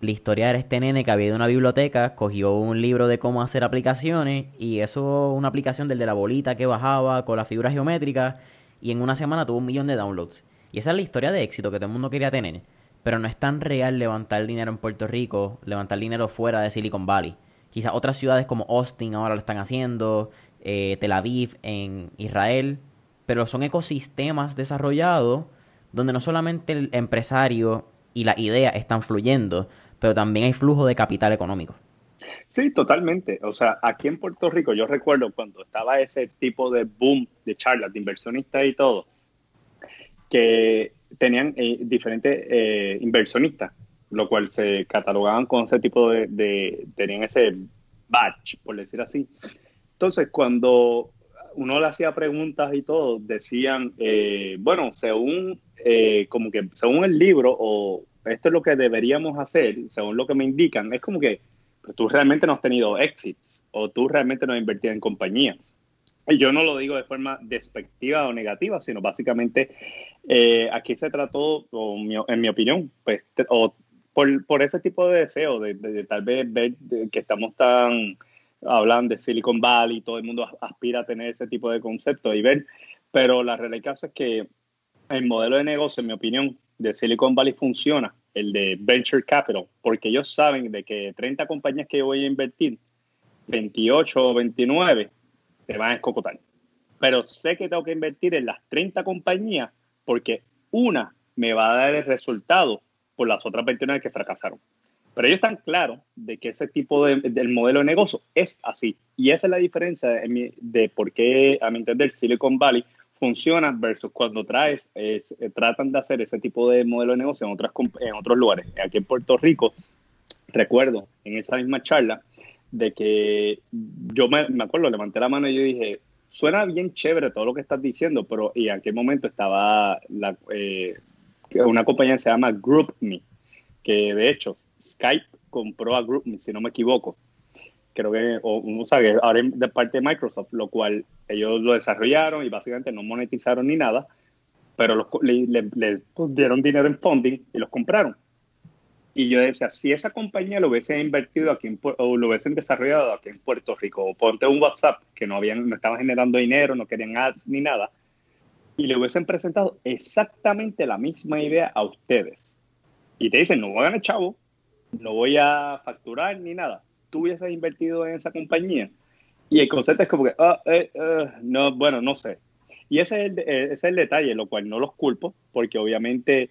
la historia era este nene que había ido a una biblioteca, cogió un libro de cómo hacer aplicaciones y eso, una aplicación del de la bolita que bajaba con las figuras geométricas y en una semana tuvo un millón de downloads. Y esa es la historia de éxito que todo el mundo quería tener. Pero no es tan real levantar dinero en Puerto Rico, levantar dinero fuera de Silicon Valley. Quizás otras ciudades como Austin ahora lo están haciendo, eh, Tel Aviv en Israel, pero son ecosistemas desarrollados donde no solamente el empresario y la idea están fluyendo, pero también hay flujo de capital económico. Sí, totalmente. O sea, aquí en Puerto Rico yo recuerdo cuando estaba ese tipo de boom de charlas de inversionistas y todo, que tenían eh, diferentes eh, inversionistas, lo cual se catalogaban con ese tipo de, tenían ese batch, por decir así. Entonces, cuando uno le hacía preguntas y todo, decían, eh, bueno, según, como que según el libro o esto es lo que deberíamos hacer, según lo que me indican, es como que pues, tú realmente no has tenido exits o tú realmente no has invertido en compañía. Yo no lo digo de forma despectiva o negativa, sino básicamente eh, aquí se trató, en mi opinión, pues, o por, ese tipo de deseo, de, tal vez ver que estamos tan hablando de Silicon Valley, todo el mundo aspira a tener ese tipo de concepto y ver, pero la realidad es que el modelo de negocio, en mi opinión, de Silicon Valley funciona, el de Venture Capital, porque ellos saben de que 30 compañías que voy a invertir, 28 o 29 se van a escocotar. Pero sé que tengo que invertir en las 30 compañías porque una me va a dar el resultado por las otras 29 que fracasaron. Pero ellos están claros de que ese tipo de, del modelo de negocio es así. Y esa es la diferencia de, de por qué, a mi entender, Silicon Valley funciona versus cuando traes, eh, tratan de hacer ese tipo de modelo de negocio en, otras, en otros lugares. Aquí en Puerto Rico, recuerdo en esa misma charla de que yo me, me acuerdo, levanté la mano y yo dije, suena bien chévere todo lo que estás diciendo, pero y en aquel momento estaba la, eh, una compañía que se llama GroupMe, que de hecho Skype compró a GroupMe, si no me equivoco creo que, o uno sabe, ahora de parte de Microsoft, lo cual ellos lo desarrollaron y básicamente no monetizaron ni nada, pero los, le, dieron dinero en funding y los compraron. Y yo decía, si esa compañía lo hubiese invertido aquí en, o lo hubiesen desarrollado aquí en Puerto Rico, o ponte un WhatsApp que no habían, no estaba generando dinero, no querían ads ni nada, y le hubiesen presentado exactamente la misma idea a ustedes. Y te dicen, no voy a ganar chavo, no voy a facturar ni nada tú hubieses invertido en esa compañía. Y el concepto es como que, ah, eh, eh, no, bueno, no sé. Y ese es, el, ese es el detalle, lo cual no los culpo, porque obviamente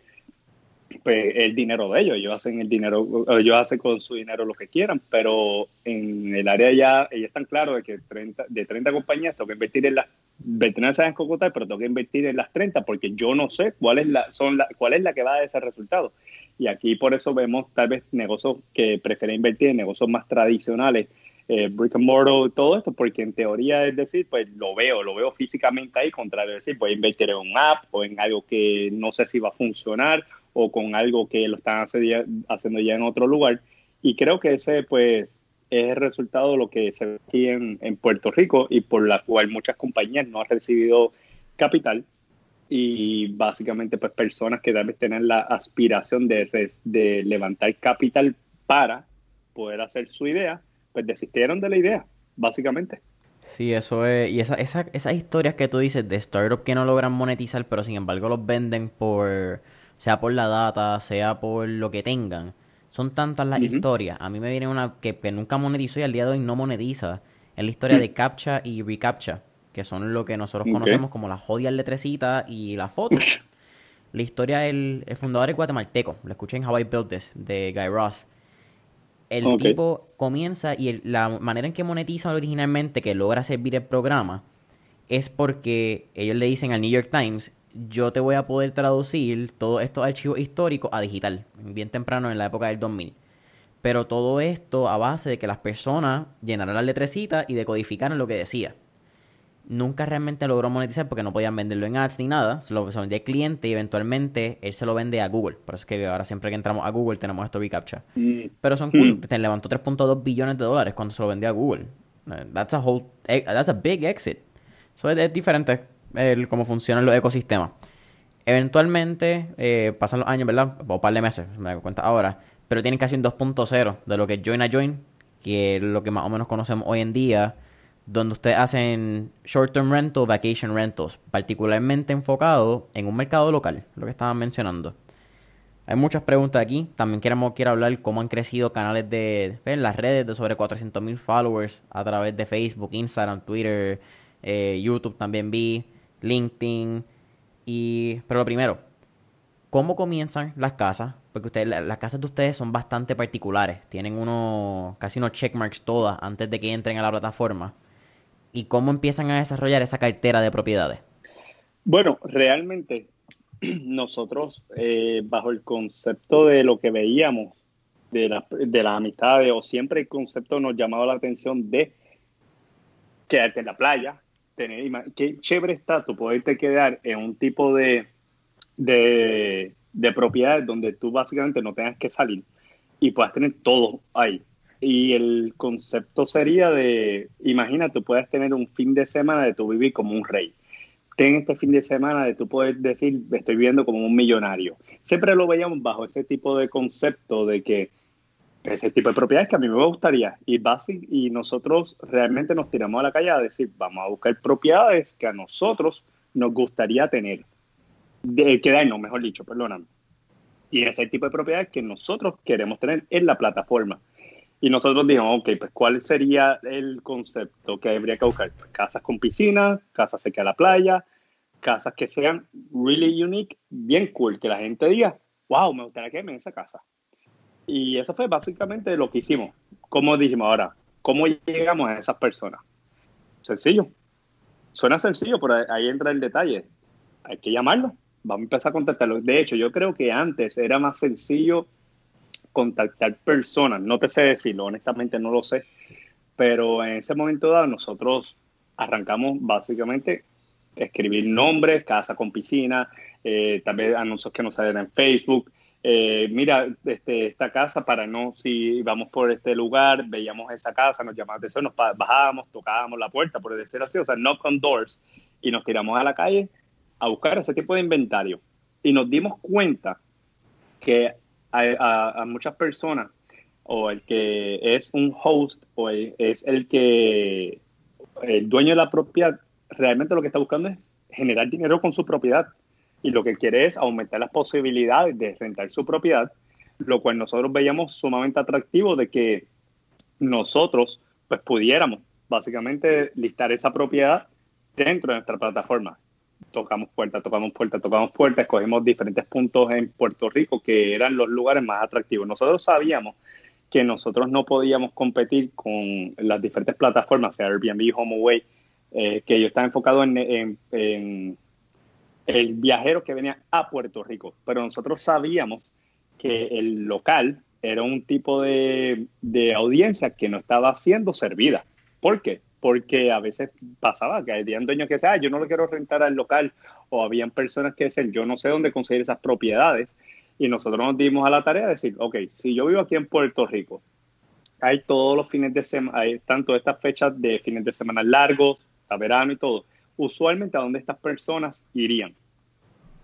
pues, el dinero de ellos, ellos hacen el dinero, ellos hacen con su dinero lo que quieran, pero en el área ya, ellos están claros de que 30, de 30 compañías tengo que invertir en las 29 en Cocotal, pero tengo que invertir en las 30 porque yo no sé cuál es la, son la, cuál es la que va a dar ese resultado. Y aquí por eso vemos tal vez negocios que prefieren invertir en negocios más tradicionales, eh, brick and mortar, todo esto, porque en teoría es decir, pues lo veo, lo veo físicamente ahí, contrario decir, voy a invertir en un app o en algo que no sé si va a funcionar o con algo que lo están haciendo ya en otro lugar. Y creo que ese pues es el resultado de lo que se ve aquí en, en Puerto Rico y por la cual muchas compañías no han recibido capital y básicamente pues personas que tal vez tienen la aspiración de, de levantar capital para poder hacer su idea, pues desistieron de la idea, básicamente. Sí, eso es. Y esa, esa, esas historias que tú dices de startup que no logran monetizar, pero sin embargo los venden por. Sea por la data, sea por lo que tengan. Son tantas las historias. A mí me viene una que, nunca monetizó y al día de hoy no monetiza. Es la historia mm. de CAPTCHA y ReCAPTCHA que son lo que nosotros conocemos como las jodias letrecitas y las fotos. (laughs) la historia del el fundador es guatemalteco, lo escuché en How I Built This, de Guy Ross. El tipo comienza y la manera en que monetiza originalmente, que logra servir el programa, es porque ellos le dicen al New York Times, yo te voy a poder traducir todos estos archivos históricos a digital, bien temprano en la época del 2000. Pero todo esto a base de que las personas llenaran las letrecitas y decodificaran lo que decía nunca realmente logró monetizar porque no podían venderlo en ads ni nada. Se lo vendía al cliente y eventualmente él se lo vende a Google. Por eso es que ahora siempre que entramos a Google tenemos esto reCAPTCHA. Mm. Pero son cool. Mm. levantó 3.2 billones de dólares cuando se lo vendió a Google. Eh, that's a whole, eh, that's a big exit. So es, diferente el, cómo funcionan los ecosistemas. Eventualmente, eh, pasan los años, ¿verdad? O un par de meses, me doy cuenta ahora. pero tienen casi un 2.0 de lo que es Join a Join, que es lo que más o menos conocemos hoy en día, donde ustedes hacen short-term rental, vacation rentals, particularmente enfocado en un mercado local, lo que estaban mencionando. Hay muchas preguntas aquí. También queremos quiero hablar cómo han crecido canales de las redes de sobre 400.000 followers a través de Facebook, Instagram, Twitter, eh, YouTube también vi, LinkedIn. Y, pero lo primero, ¿cómo comienzan las casas? Porque ustedes, las casas de ustedes son bastante particulares. Tienen uno, casi unos checkmarks todas antes de que entren a la plataforma. ¿Y cómo empiezan a desarrollar esa cartera de propiedades? Bueno, realmente (clears throat) nosotros, eh, bajo el concepto de lo que veíamos de, la, de las amistades, o siempre el concepto nos llamaba la atención de quedarte en la playa, tener, qué chévere está tú poderte quedar en un tipo de, de, de propiedades donde tú básicamente no tengas que salir y puedas tener todo ahí. Y el concepto sería de, imagínate, puedes tener un fin de semana de tu vivir como un rey ten este fin de semana de tú poder decir, estoy viviendo como un millonario. Siempre lo veíamos bajo ese tipo de concepto de que ese tipo de propiedades que a mí me gustaría. Y, y nosotros realmente nos tiramos a la calle a decir, vamos a buscar propiedades que a nosotros nos gustaría tener. De, quedarnos, mejor dicho, perdóname. Y ese tipo de propiedades que nosotros queremos tener en la plataforma. Y nosotros dijimos, ok, pues ¿cuál sería el concepto que habría que buscar? Pues, casas con piscina, casas cerca de la playa, casas que sean really unique, bien cool, que la gente diga, wow, me gustaría quedarme en esa casa. Y eso fue básicamente lo que hicimos. Como dijimos ahora, ¿cómo llegamos a esas personas? Sencillo. Suena sencillo, pero ahí entra el detalle. Hay que llamarlo. Vamos a empezar a contactarlo. De hecho, yo creo que antes era más sencillo contactar personas. No te sé decirlo, honestamente no lo sé. Pero en ese momento dado nosotros arrancamos básicamente escribir nombres, casa con piscina, eh, también anuncios que nos salen en Facebook. Eh, mira, este, esta casa para no, si vamos por este lugar, veíamos esa casa, nos de eso, nos bajábamos, tocábamos la puerta, por decir así, o sea, knock on doors, y nos tiramos a la calle a buscar ese tipo de inventario. Y nos dimos cuenta que a, muchas personas, o el que es un host, o es el que el dueño de la propiedad, realmente lo que está buscando es generar dinero con su propiedad. Y lo que quiere es aumentar las posibilidades de rentar su propiedad, lo cual nosotros veíamos sumamente atractivo de que nosotros pues pudiéramos básicamente listar esa propiedad dentro de nuestra plataforma tocamos puertas, tocamos puertas, tocamos puertas, escogimos diferentes puntos en Puerto Rico que eran los lugares más atractivos. Nosotros sabíamos que nosotros no podíamos competir con las diferentes plataformas, sea Airbnb, HomeAway, eh, que yo estaba enfocado en, el viajero que venía a Puerto Rico, pero nosotros sabíamos que el local era un tipo de, de audiencia que no estaba siendo servida. ¿Por qué? porque a veces pasaba que habían dueños que decían, ah, yo no lo quiero rentar al local, o habían personas que decían, yo no sé dónde conseguir esas propiedades, y nosotros nos dimos a la tarea de decir, ok, si yo vivo aquí en Puerto Rico, hay todos los fines de semana, hay tanto estas fechas de fines de semana largos, verano y todo, usualmente a dónde estas personas irían.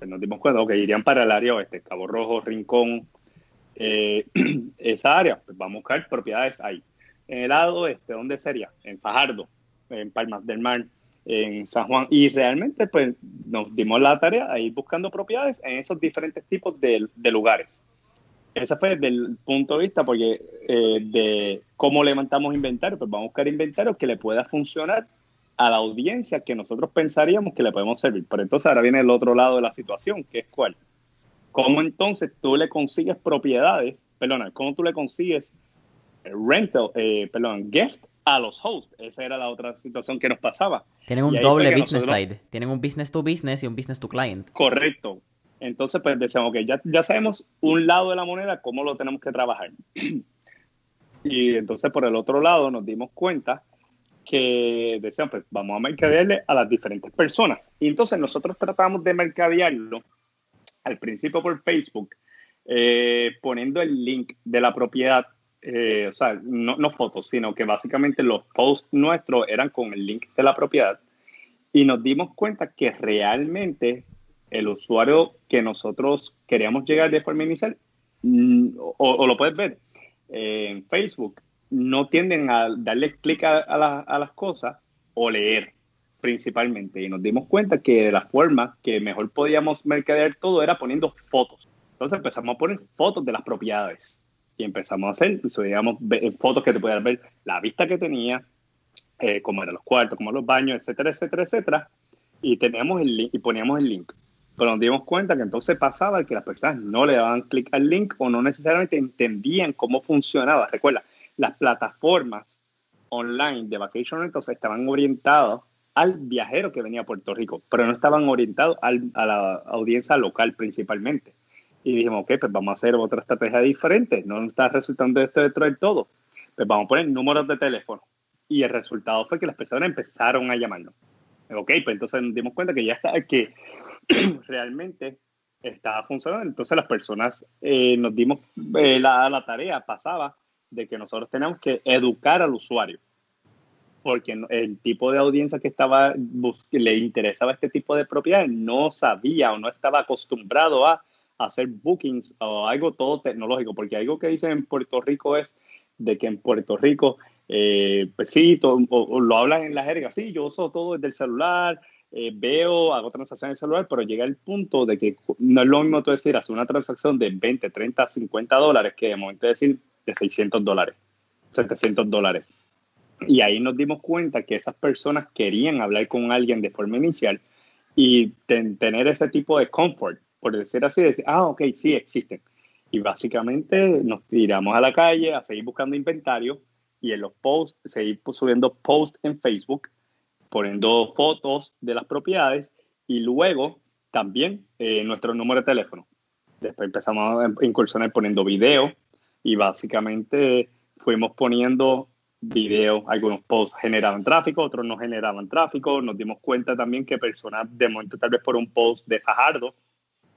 Nos dimos cuenta, ok, irían para el área oeste, Cabo Rojo, Rincón, eh, (clears throat) esa área, pues vamos a buscar propiedades ahí en el lado oeste, ¿dónde sería? En Fajardo, en Palmas del Mar, en San Juan. Y realmente pues nos dimos la tarea de ir buscando propiedades en esos diferentes tipos de, lugares. Ese fue desde el punto de vista porque eh, de cómo levantamos inventario, pues vamos a buscar inventario que le pueda funcionar a la audiencia que nosotros pensaríamos que le podemos servir. Pero entonces ahora viene el otro lado de la situación, que es cuál. ¿Cómo entonces tú le consigues propiedades, perdona, cómo tú le consigues rental, eh, perdón, guest a los hosts. Esa era la otra situación que nos pasaba. Tienen un doble business side. Tienen un business to business y un business to client. Correcto. Entonces, pues decíamos, que ya, ya sabemos un lado de la moneda, cómo lo tenemos que trabajar. (clears throat) y entonces, por el otro lado, nos dimos cuenta que decíamos, pues vamos a mercadearle a las diferentes personas. Y entonces nosotros tratamos de mercadearlo al principio por Facebook, eh, poniendo el link de la propiedad eh, o sea, no, no, fotos, sino que básicamente los posts nuestros eran con el link de la propiedad y nos dimos cuenta que realmente el usuario que nosotros queríamos llegar de forma inicial mm, o, lo puedes ver en Facebook, no tienden a darle clic a, las cosas o leer principalmente. Y nos dimos cuenta que la forma que mejor podíamos mercadear todo era poniendo fotos. Entonces empezamos a poner fotos de las propiedades y empezamos a hacer, digamos, fotos que te pudieras ver la vista que tenía, eh, cómo eran los cuartos, cómo los baños, etcétera, etcétera, etcétera. Y, teníamos el y poníamos el link. Pero nos dimos cuenta que entonces pasaba que las personas no le daban clic al link o no necesariamente entendían cómo funcionaba. Recuerda, las plataformas online de Vacation Rentals estaban orientadas al viajero que venía a Puerto Rico, pero no estaban orientados a la audiencia local principalmente. Y dijimos, ok, pues vamos a hacer otra estrategia diferente, no está resultando esto dentro del todo. Pues vamos a poner números de teléfono. Y el resultado fue que las personas empezaron a llamarnos. Ok, pues entonces nos dimos cuenta que ya está, que (clears throat) realmente estaba funcionando. Entonces las personas eh, nos dimos, eh, la, la tarea pasaba de que nosotros tenemos que educar al usuario. Porque el tipo de audiencia que estaba le interesaba este tipo de propiedad no sabía o no estaba acostumbrado a hacer bookings o algo todo tecnológico, porque algo que dicen en Puerto Rico es de que en Puerto Rico, eh, pues sí, o, lo hablan en la jerga, sí, yo uso todo desde el celular, eh, veo, hago transacciones en el celular, pero llega el punto de que no es lo mismo tú decir, hacer una transacción de 20, 30, 50 dólares que de momento decir de 600 dólares, 700 dólares. Y ahí nos dimos cuenta que esas personas querían hablar con alguien de forma inicial y tener ese tipo de comfort, por decir así, decir, ah, ok, sí existen. Y básicamente nos tiramos a la calle a seguir buscando inventario y en los posts, seguir subiendo posts en Facebook, poniendo fotos de las propiedades y luego también eh, nuestro número de teléfono. Después empezamos a incursionar poniendo video y básicamente fuimos poniendo video, algunos posts generaban tráfico, otros no generaban tráfico. Nos dimos cuenta también que personas, de momento tal vez por un post de Fajardo,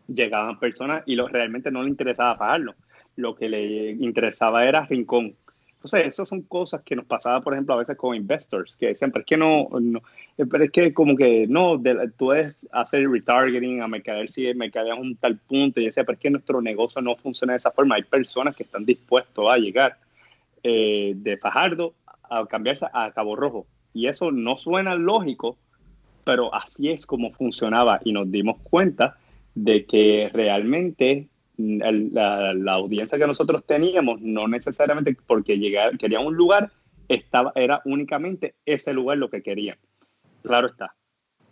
llegaban personas y lo, realmente no le interesaba Fajardo. Lo que le interesaba era Rincón. Entonces, esas son cosas que nos pasaba, por ejemplo, a veces con investors, que decían, pero es que no, no pero es que como que no, tú puedes hacer retargeting a mercader si mercadeas un tal punto, y decía, pero es que nuestro negocio no funciona de esa forma. Hay personas que están dispuestos a llegar eh, de Fajardo a cambiarse a Cabo Rojo. Y eso no suena lógico, pero así es como funcionaba y nos dimos cuenta de que realmente la, audiencia que nosotros teníamos no necesariamente porque llegar, querían un lugar, estaba, era únicamente ese lugar lo que querían. Claro está.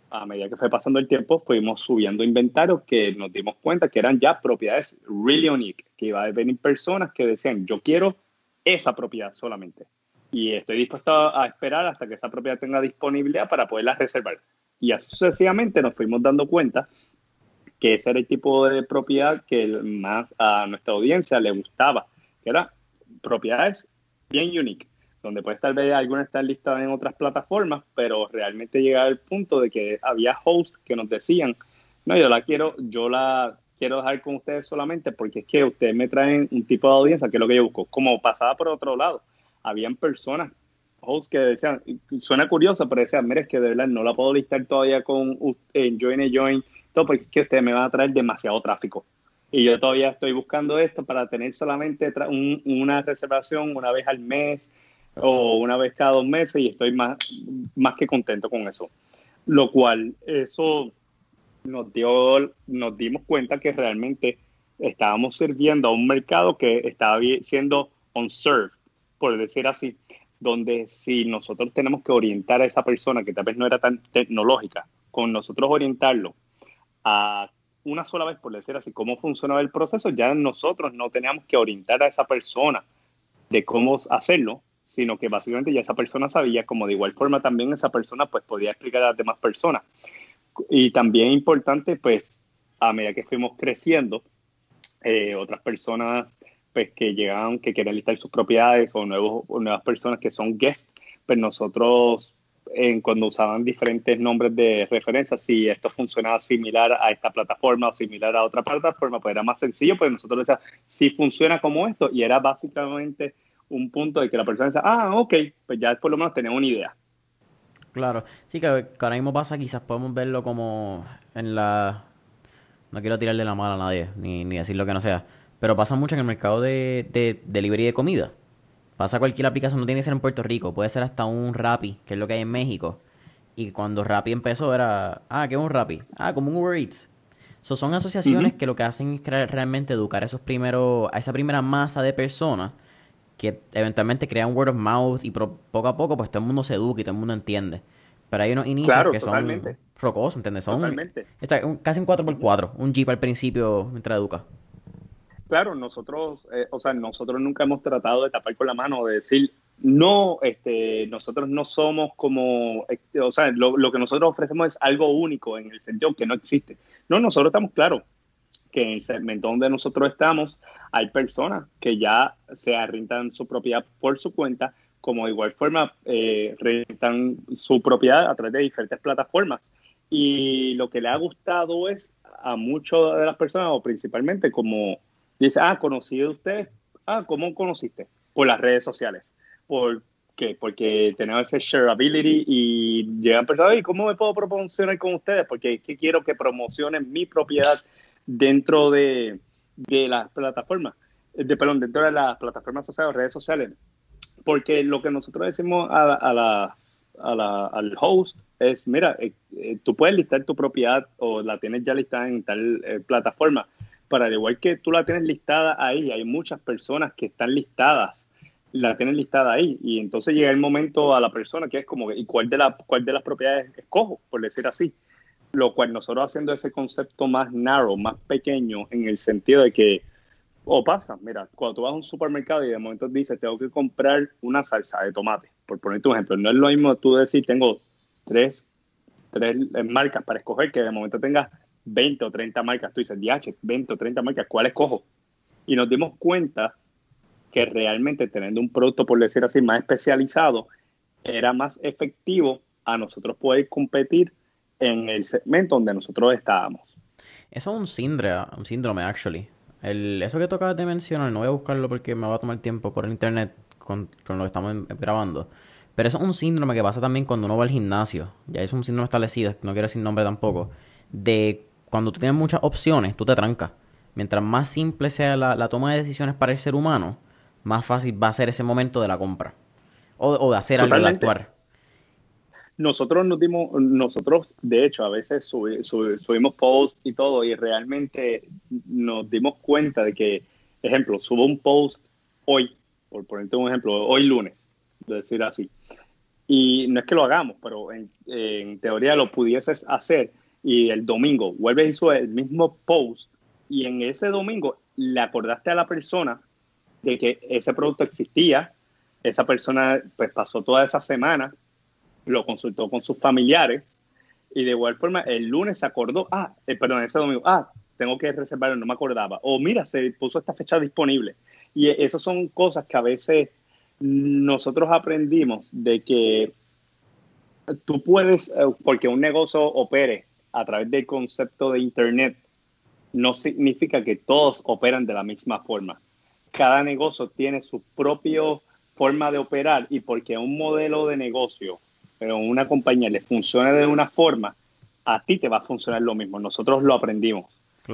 A medida que fue pasando el tiempo, fuimos subiendo inventarios que nos dimos cuenta que eran ya propiedades really unique, que iba a venir personas que decían, yo quiero esa propiedad solamente. Y estoy dispuesto a esperar hasta que esa propiedad tenga disponibilidad para poderla reservar. Y así sucesivamente nos fuimos dando cuenta que ese era el tipo de propiedad que más a nuestra audiencia le gustaba, que eran propiedades bien unique, donde puede tal vez alguna estar lista en otras plataformas, pero realmente llegaba al punto de que había hosts que nos decían, no, yo la quiero, yo la quiero dejar con ustedes solamente porque es que ustedes me traen un tipo de audiencia que es lo que yo busco. Como pasaba por otro lado, habían personas, hosts que decían, suena curioso, pero decían, mire, es que de verdad no la puedo listar todavía con en Join a Join, todo porque es que ustedes me van a traer demasiado tráfico. Y yo todavía estoy buscando esto para tener solamente una reservación una vez al mes o una vez cada dos meses y estoy más, más que contento con eso. Lo cual, eso nos, dio, nos dimos cuenta que realmente estábamos sirviendo a un mercado que estaba siendo unserved, por decir así, donde si nosotros tenemos que orientar a esa persona que tal vez no era tan tecnológica, con nosotros orientarlo a una sola vez, por decir así, cómo funcionaba el proceso, ya nosotros no teníamos que orientar a esa persona de cómo hacerlo, sino que básicamente ya esa persona sabía, como de igual forma también esa persona pues podía explicar a las demás personas. Y también importante, pues, a medida que fuimos creciendo, eh, otras personas pues, que llegaban, que quieren listar sus propiedades o, nuevos, nuevas personas que son guests, pues nosotros en, cuando usaban diferentes nombres de referencia, si esto funcionaba similar a esta plataforma o similar a otra plataforma, pues era más sencillo, pues nosotros decíamos, si funciona como esto, y era básicamente un punto de que la persona decía, ah, ok, pues ya por lo menos tenemos una idea. Claro, sí que, ahora mismo pasa, quizás podemos verlo como en la... No quiero tirarle la mala a nadie, ni, ni decir lo que no sea, Pero pasa mucho en el mercado de, de delivery de comida. Pasa cualquier aplicación, no tiene que ser en Puerto Rico, puede ser hasta un Rappi, que es lo que hay en México. Y cuando Rappi empezó era, ah, ¿qué es un Rappi? Ah, como un Uber Eats. son asociaciones que lo que hacen es realmente educar a esos primeros, a esa primera masa de personas que eventualmente crean word of mouth y poco a poco pues todo el mundo se educa y todo el mundo entiende. Pero hay unos inicios que son rocosos, ¿entiendes? Son casi un 4x4, un Jeep al principio mientras educa. Claro, nosotros, eh, o sea, nosotros nunca hemos tratado de tapar con la mano, de decir, no, este, nosotros no somos como, este, o sea, lo, que nosotros ofrecemos es algo único en el sentido que no existe. No, nosotros estamos claros que en el segmento donde nosotros estamos hay personas que ya se arrendan su propiedad por su cuenta, como de igual forma eh, rentan su propiedad a través de diferentes plataformas. Y lo que le ha gustado es a muchas de las personas, o principalmente como dice, ah, conocido usted, ah, ¿cómo conociste? Por las redes sociales. ¿Por qué? Porque tenemos ese shareability y llegan personas, ¿y cómo me puedo promocionar con ustedes? Porque es que quiero que promocionen mi propiedad dentro de, de las plataformas, de, perdón, dentro de las plataformas sociales, redes sociales. Porque lo que nosotros decimos a, a, la, a la, al host es, mira, eh, eh, tú puedes listar tu propiedad o la tienes ya listada en tal eh, plataforma, pero al igual que tú la tienes listada ahí, hay muchas personas que están listadas, la tienen listada ahí, y entonces llega el momento a la persona que es como, ¿y cuál de, la, cuál de las propiedades escojo, por decir así? lo cual nosotros haciendo ese concepto más narrow, más pequeño, en el sentido de que, o pasa, mira, cuando tú vas a un supermercado y de momento dices, tengo que comprar una salsa de tomate, por ponerte un ejemplo, no es lo mismo tú decir, tengo tres, tres marcas para escoger, que de momento tengas 20 o 30 marcas, tú dices, DH, 20 o 30 marcas, ¿cuál escojo? Y nos dimos cuenta que realmente teniendo un producto, por decir así, más especializado, era más efectivo a nosotros poder competir en el segmento donde nosotros estábamos. Eso es un síndrome, un síndrome, actually. El, eso que tocabas de mencionar, no voy a buscarlo porque me va a tomar tiempo por el internet con, lo que estamos grabando. Pero eso es un síndrome que pasa también cuando uno va al gimnasio. Ya es un síndrome establecido, no quiero decir nombre tampoco. De cuando tú tienes muchas opciones, tú te trancas. Mientras más simple sea la, toma de decisiones para el ser humano, más fácil va a ser ese momento de la compra. O, de hacer algo, de actuar. Nosotros nos dimos, nosotros de hecho a veces subimos posts y todo y realmente nos dimos cuenta de que, ejemplo, subo un post hoy, por ponerte un ejemplo, hoy lunes, de decir así. Y no es que lo hagamos, pero en, teoría lo pudieses hacer y el domingo vuelves subes el mismo post y en ese domingo le acordaste a la persona de que ese producto existía, esa persona pues pasó toda esa semana lo consultó con sus familiares y de igual forma el lunes se acordó, ah, eh, perdón, ese domingo, ah, tengo que reservarlo, no me acordaba. O mira, se puso esta fecha disponible. Y esas son cosas que a veces nosotros aprendimos de que tú puedes, eh, porque un negocio opere a través del concepto de Internet, no significa que todos operan de la misma forma. Cada negocio tiene su propia forma de operar y porque un modelo de negocio pero una compañía le funciona de una forma, a ti te va a funcionar lo mismo. Nosotros lo aprendimos.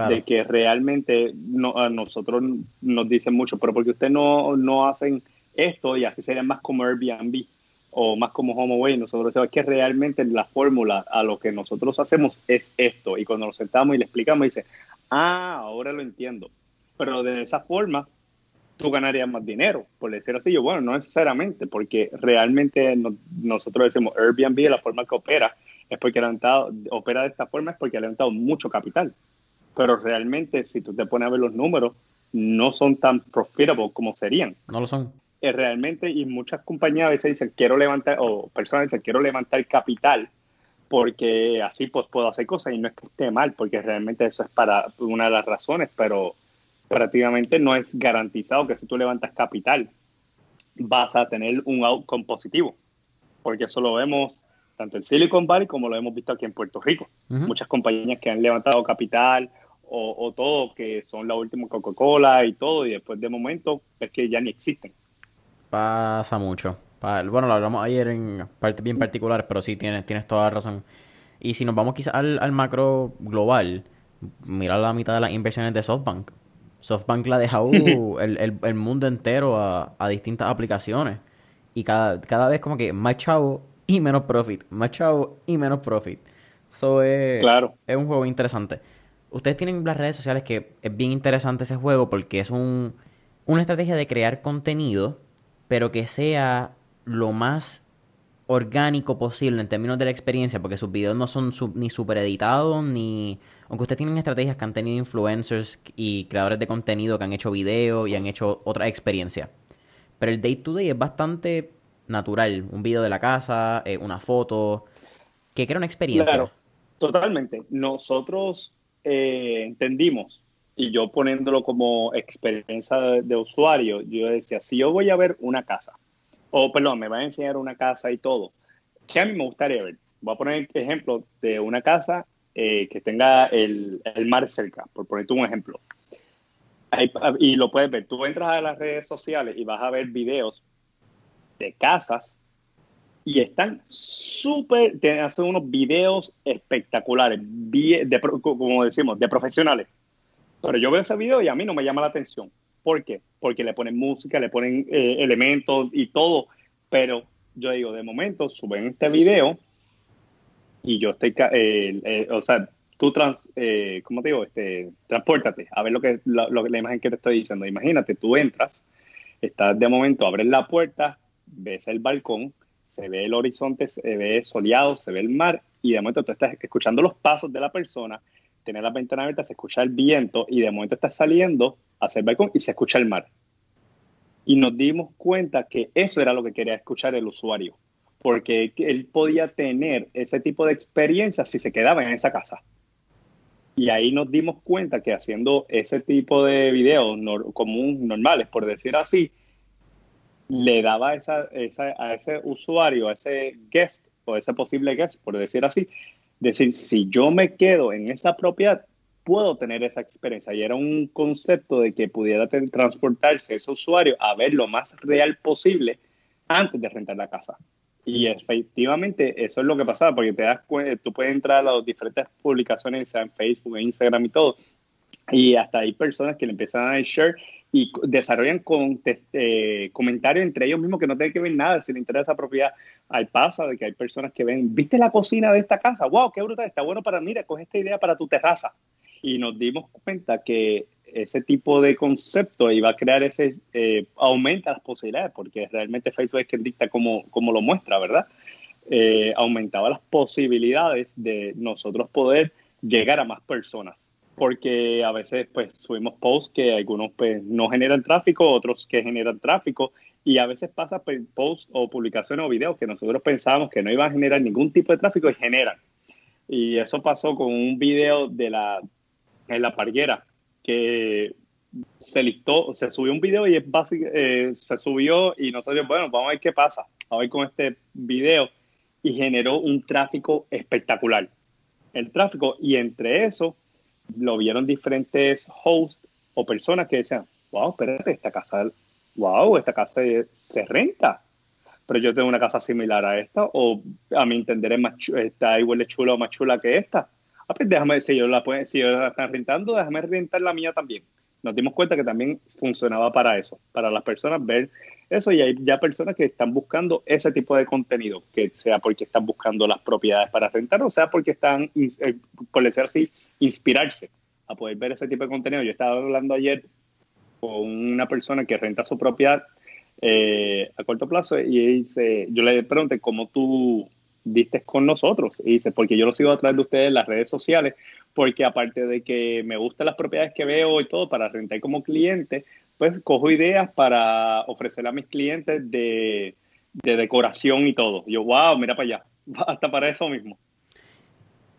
De que realmente no, a nosotros nos dicen mucho, pero porque ustedes no, no hacen esto y así sería más como Airbnb o más como HomeAway, nosotros sabemos que realmente la fórmula a lo que nosotros hacemos es esto. Y cuando nos sentamos y le explicamos, dice, ah, ahora lo entiendo. Pero de esa forma, tú ganarías más dinero, por decir así. Yo, bueno, no necesariamente, porque realmente nosotros decimos Airbnb, la forma que opera, es porque ha levantado, opera de esta forma, es porque ha levantado mucho capital. Pero realmente, si tú te pones a ver los números, no son tan profitable como serían. No lo son. Es realmente, y muchas compañías a veces dicen, quiero levantar, o personas dicen, quiero levantar capital, porque así pues puedo hacer cosas, y no es que esté mal, porque realmente eso es para una de las razones, pero prácticamente no es garantizado que si tú levantas capital vas a tener un outcome positivo, porque eso lo vemos tanto en Silicon Valley como lo hemos visto aquí en Puerto Rico. Muchas compañías que han levantado capital o, todo, que son la última Coca-Cola y todo, y después de momento es que ya ni existen. Pasa mucho. Bueno, lo hablamos ayer en parte bien particulares, pero sí tienes, tienes toda la razón. Y si nos vamos quizás al, al macro global, mira la mitad de las inversiones de SoftBank SoftBank la ha dejado (laughs) el, mundo entero a, distintas aplicaciones. Y cada, cada vez como que más chavo y menos profit. Más chavo y menos profit. So, es, claro. es un juego interesante. Ustedes tienen las redes sociales que es bien interesante ese juego porque es un, una estrategia de crear contenido, pero que sea lo más orgánico posible en términos de la experiencia, porque sus videos no son ni super editados, ni... Aunque ustedes tienen estrategias que han tenido influencers y creadores de contenido que han hecho videos y han hecho otra experiencia. Pero el day to day es bastante natural. Un video de la casa, eh, una foto, que crea una experiencia. Claro, totalmente. Nosotros eh, entendimos, y yo poniéndolo como experiencia de, usuario, yo decía, si yo voy a ver una casa, o perdón, me va a enseñar una casa y todo, ¿qué a mí me gustaría ver? Voy a poner ejemplo de una casa eh, que tenga el, el, mar cerca, por ponerte un ejemplo. y lo puedes ver, tú entras a las redes sociales y vas a ver videos de casas y están súper, hacen unos videos espectaculares, de, como decimos, de profesionales. Pero yo veo ese video y a mí no me llama la atención. ¿Por qué? Porque le ponen música, le ponen eh, elementos y todo. Pero yo digo, de momento suben este video y yo estoy, eh, eh, o sea, tú, trans, ¿cómo te digo? Este, transpórtate a ver lo que, lo, la imagen que te estoy diciendo. Imagínate, tú entras, estás de momento, abres la puerta, ves el balcón, se ve el horizonte, se ve soleado, se ve el mar y de momento tú estás escuchando los pasos de la persona, tienes la ventana abierta, se escucha el viento y de momento estás saliendo hacia el balcón y se escucha el mar. Y nos dimos cuenta que eso era lo que quería escuchar el usuario, porque él podía tener ese tipo de experiencia si se quedaba en esa casa. Y ahí nos dimos cuenta que haciendo ese tipo de videos común, normales, por decir así, le daba esa, esa, a ese usuario, a ese guest o ese posible guest, por decir así, decir, si yo me quedo en esa propiedad, puedo tener esa experiencia. Y era un concepto de que pudiera transportarse ese usuario a ver lo más real posible antes de rentar la casa. Y efectivamente eso es lo que pasaba, porque te das cuenta, tú puedes entrar a las diferentes publicaciones, sea en Facebook, en Instagram y todo, y hasta hay personas que le empiezan a share y desarrollan con, eh, comentarios entre ellos mismos que no tienen que ver nada si le interesa esa propiedad. Al paso de que hay personas que ven, ¿viste la cocina de esta casa? ¡Wow, qué brutal! Está bueno para, mira, coge esta idea para tu terraza. Y nos dimos cuenta que ese tipo de concepto iba a crear ese, eh, aumenta las posibilidades, porque realmente Facebook es quien dicta cómo, cómo lo muestra, ¿verdad? Eh, aumentaba las posibilidades de nosotros poder llegar a más personas porque a veces pues subimos posts que algunos pues no generan tráfico, otros que generan tráfico y a veces pasa pues, posts o publicaciones o videos que nosotros pensábamos que no iban a generar ningún tipo de tráfico y generan. Y eso pasó con un video de la en la parguera que se listó, se subió un video y es básico, eh, se subió y nosotros, bueno, vamos a ver qué pasa, a ver con este video y generó un tráfico espectacular. El tráfico y entre eso lo vieron diferentes hosts o personas que decían, wow, espérate, esta casa, wow, esta casa se renta. Pero yo tengo una casa similar a esta, o a mi entender es más está igual de chula o más chula que esta. Ah, pues déjame, si ellos la, si ellos la están rentando, déjame rentar la mía también. Nos dimos cuenta que también funcionaba para eso, para las personas ver eso y hay ya personas que están buscando ese tipo de contenido, que sea porque están buscando las propiedades para rentar o sea porque están, eh, por decir así, inspirarse a poder ver ese tipo de contenido. Yo estaba hablando ayer con una persona que renta su propiedad eh, a corto plazo y dice, yo le pregunté cómo tú diste con nosotros. Y dice, porque yo lo sigo a través de ustedes en las redes sociales, porque aparte de que me gustan las propiedades que veo y todo para rentar como cliente, pues cojo ideas para ofrecerle a mis clientes de, decoración y todo. yo, wow, mira para allá, (laughs) hasta para eso mismo.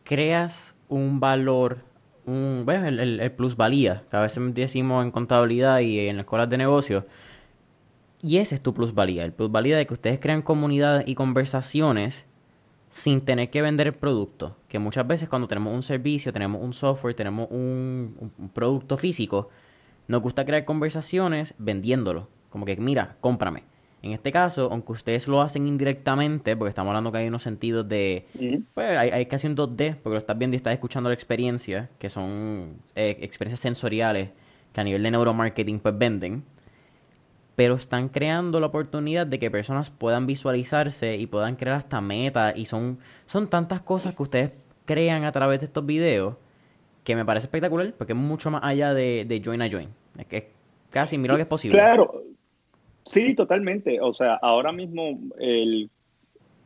Creas un valor, un, bueno, el, el, el plusvalía, que a veces decimos en contabilidad y en escuelas de negocios. Y ese es tu plusvalía, el plusvalía de que ustedes crean comunidades y conversaciones sin tener que vender el producto. Que muchas veces cuando tenemos un servicio, tenemos un software, tenemos un, un producto físico, nos gusta crear conversaciones vendiéndolo. Como que, mira, cómprame. En este caso, aunque ustedes lo hacen indirectamente, porque estamos hablando que hay unos sentidos de... Pues hay, casi un 2D, porque lo estás viendo y estás escuchando la experiencia, que son eh, experiencias sensoriales que a nivel de neuromarketing pues venden, pero están creando la oportunidad de que personas puedan visualizarse y puedan crear hasta metas y son, son tantas cosas que ustedes crean a través de estos videos que me parece espectacular porque es mucho más allá de, de join a join. Es que casi mira lo que es posible. Claro, sí, totalmente. O sea, ahora mismo el,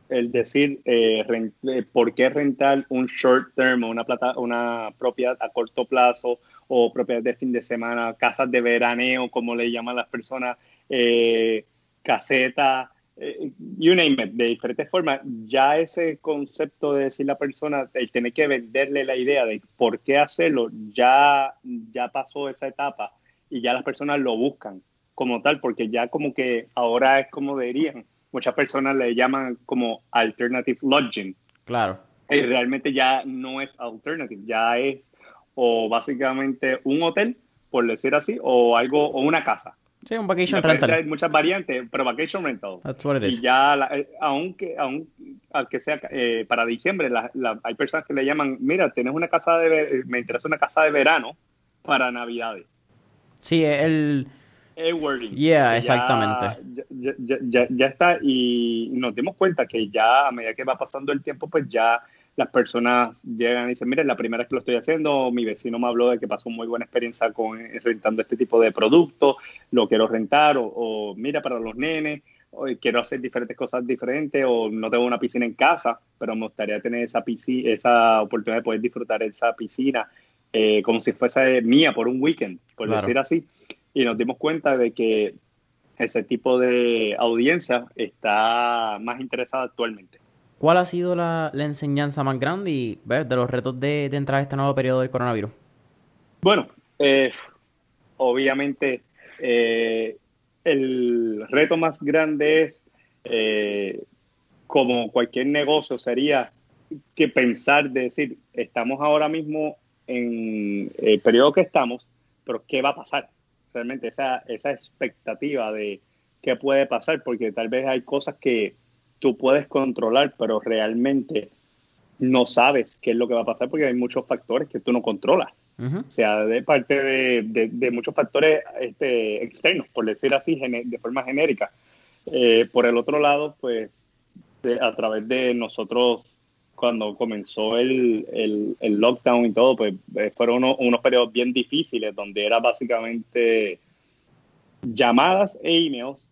el decir eh, eh, por qué rentar un short term o una, plata, una propiedad a corto plazo o propiedad de fin de semana, casas de veraneo, como le llaman las personas, eh, casetas, eh, you name it, de diferentes formas, ya ese concepto de decir la persona, de tener que venderle la idea de por qué hacerlo, ya, ya pasó esa etapa y ya las personas lo buscan como tal, porque ya como que ahora es como dirían, muchas personas le llaman como alternative lodging. Claro. Y realmente ya no es alternative, ya es o básicamente un hotel, por decir así, o algo, o una casa. Sí, un vacation rental. Hay muchas variantes, pero vacation rental. That's what it is. Y ya, la, eh, aunque, aunque sea eh, para diciembre, la, hay personas que le llaman, mira, tienes una casa de, me interesa una casa de verano para Navidades. Sí, el... El wording. Yeah, exactamente. Ya, ya, ya, ya, está y nos dimos cuenta que ya a medida que va pasando el tiempo, pues ya las personas llegan y dicen, mire, la primera vez que lo estoy haciendo, mi vecino me habló de que pasó muy buena experiencia con eh, rentando este tipo de productos, lo quiero rentar, o, mira, para los nenes, o, quiero hacer diferentes cosas diferentes, o no tengo una piscina en casa, pero me gustaría tener esa, piscina, esa oportunidad de poder disfrutar esa piscina eh, como si fuese mía por un weekend, por decir así. Y nos dimos cuenta de que ese tipo de audiencia está más interesada actualmente. ¿Cuál ha sido la, enseñanza más grande y de los retos de, entrar a este nuevo periodo del coronavirus? Bueno, eh, obviamente eh, el reto más grande es, eh, como cualquier negocio, sería que pensar de decir, estamos ahora mismo en el periodo que estamos, pero ¿qué va a pasar? Realmente esa, esa expectativa de qué puede pasar, porque tal vez hay cosas que tú puedes controlar, pero realmente no sabes qué es lo que va a pasar porque hay muchos factores que tú no controlas. O sea, de parte de, muchos factores este, externos, por decir así, de forma genérica. Eh, por el otro lado, pues a través de nosotros, cuando comenzó el, lockdown y todo, pues eh, fueron unos periodos bien difíciles donde era básicamente llamadas e emails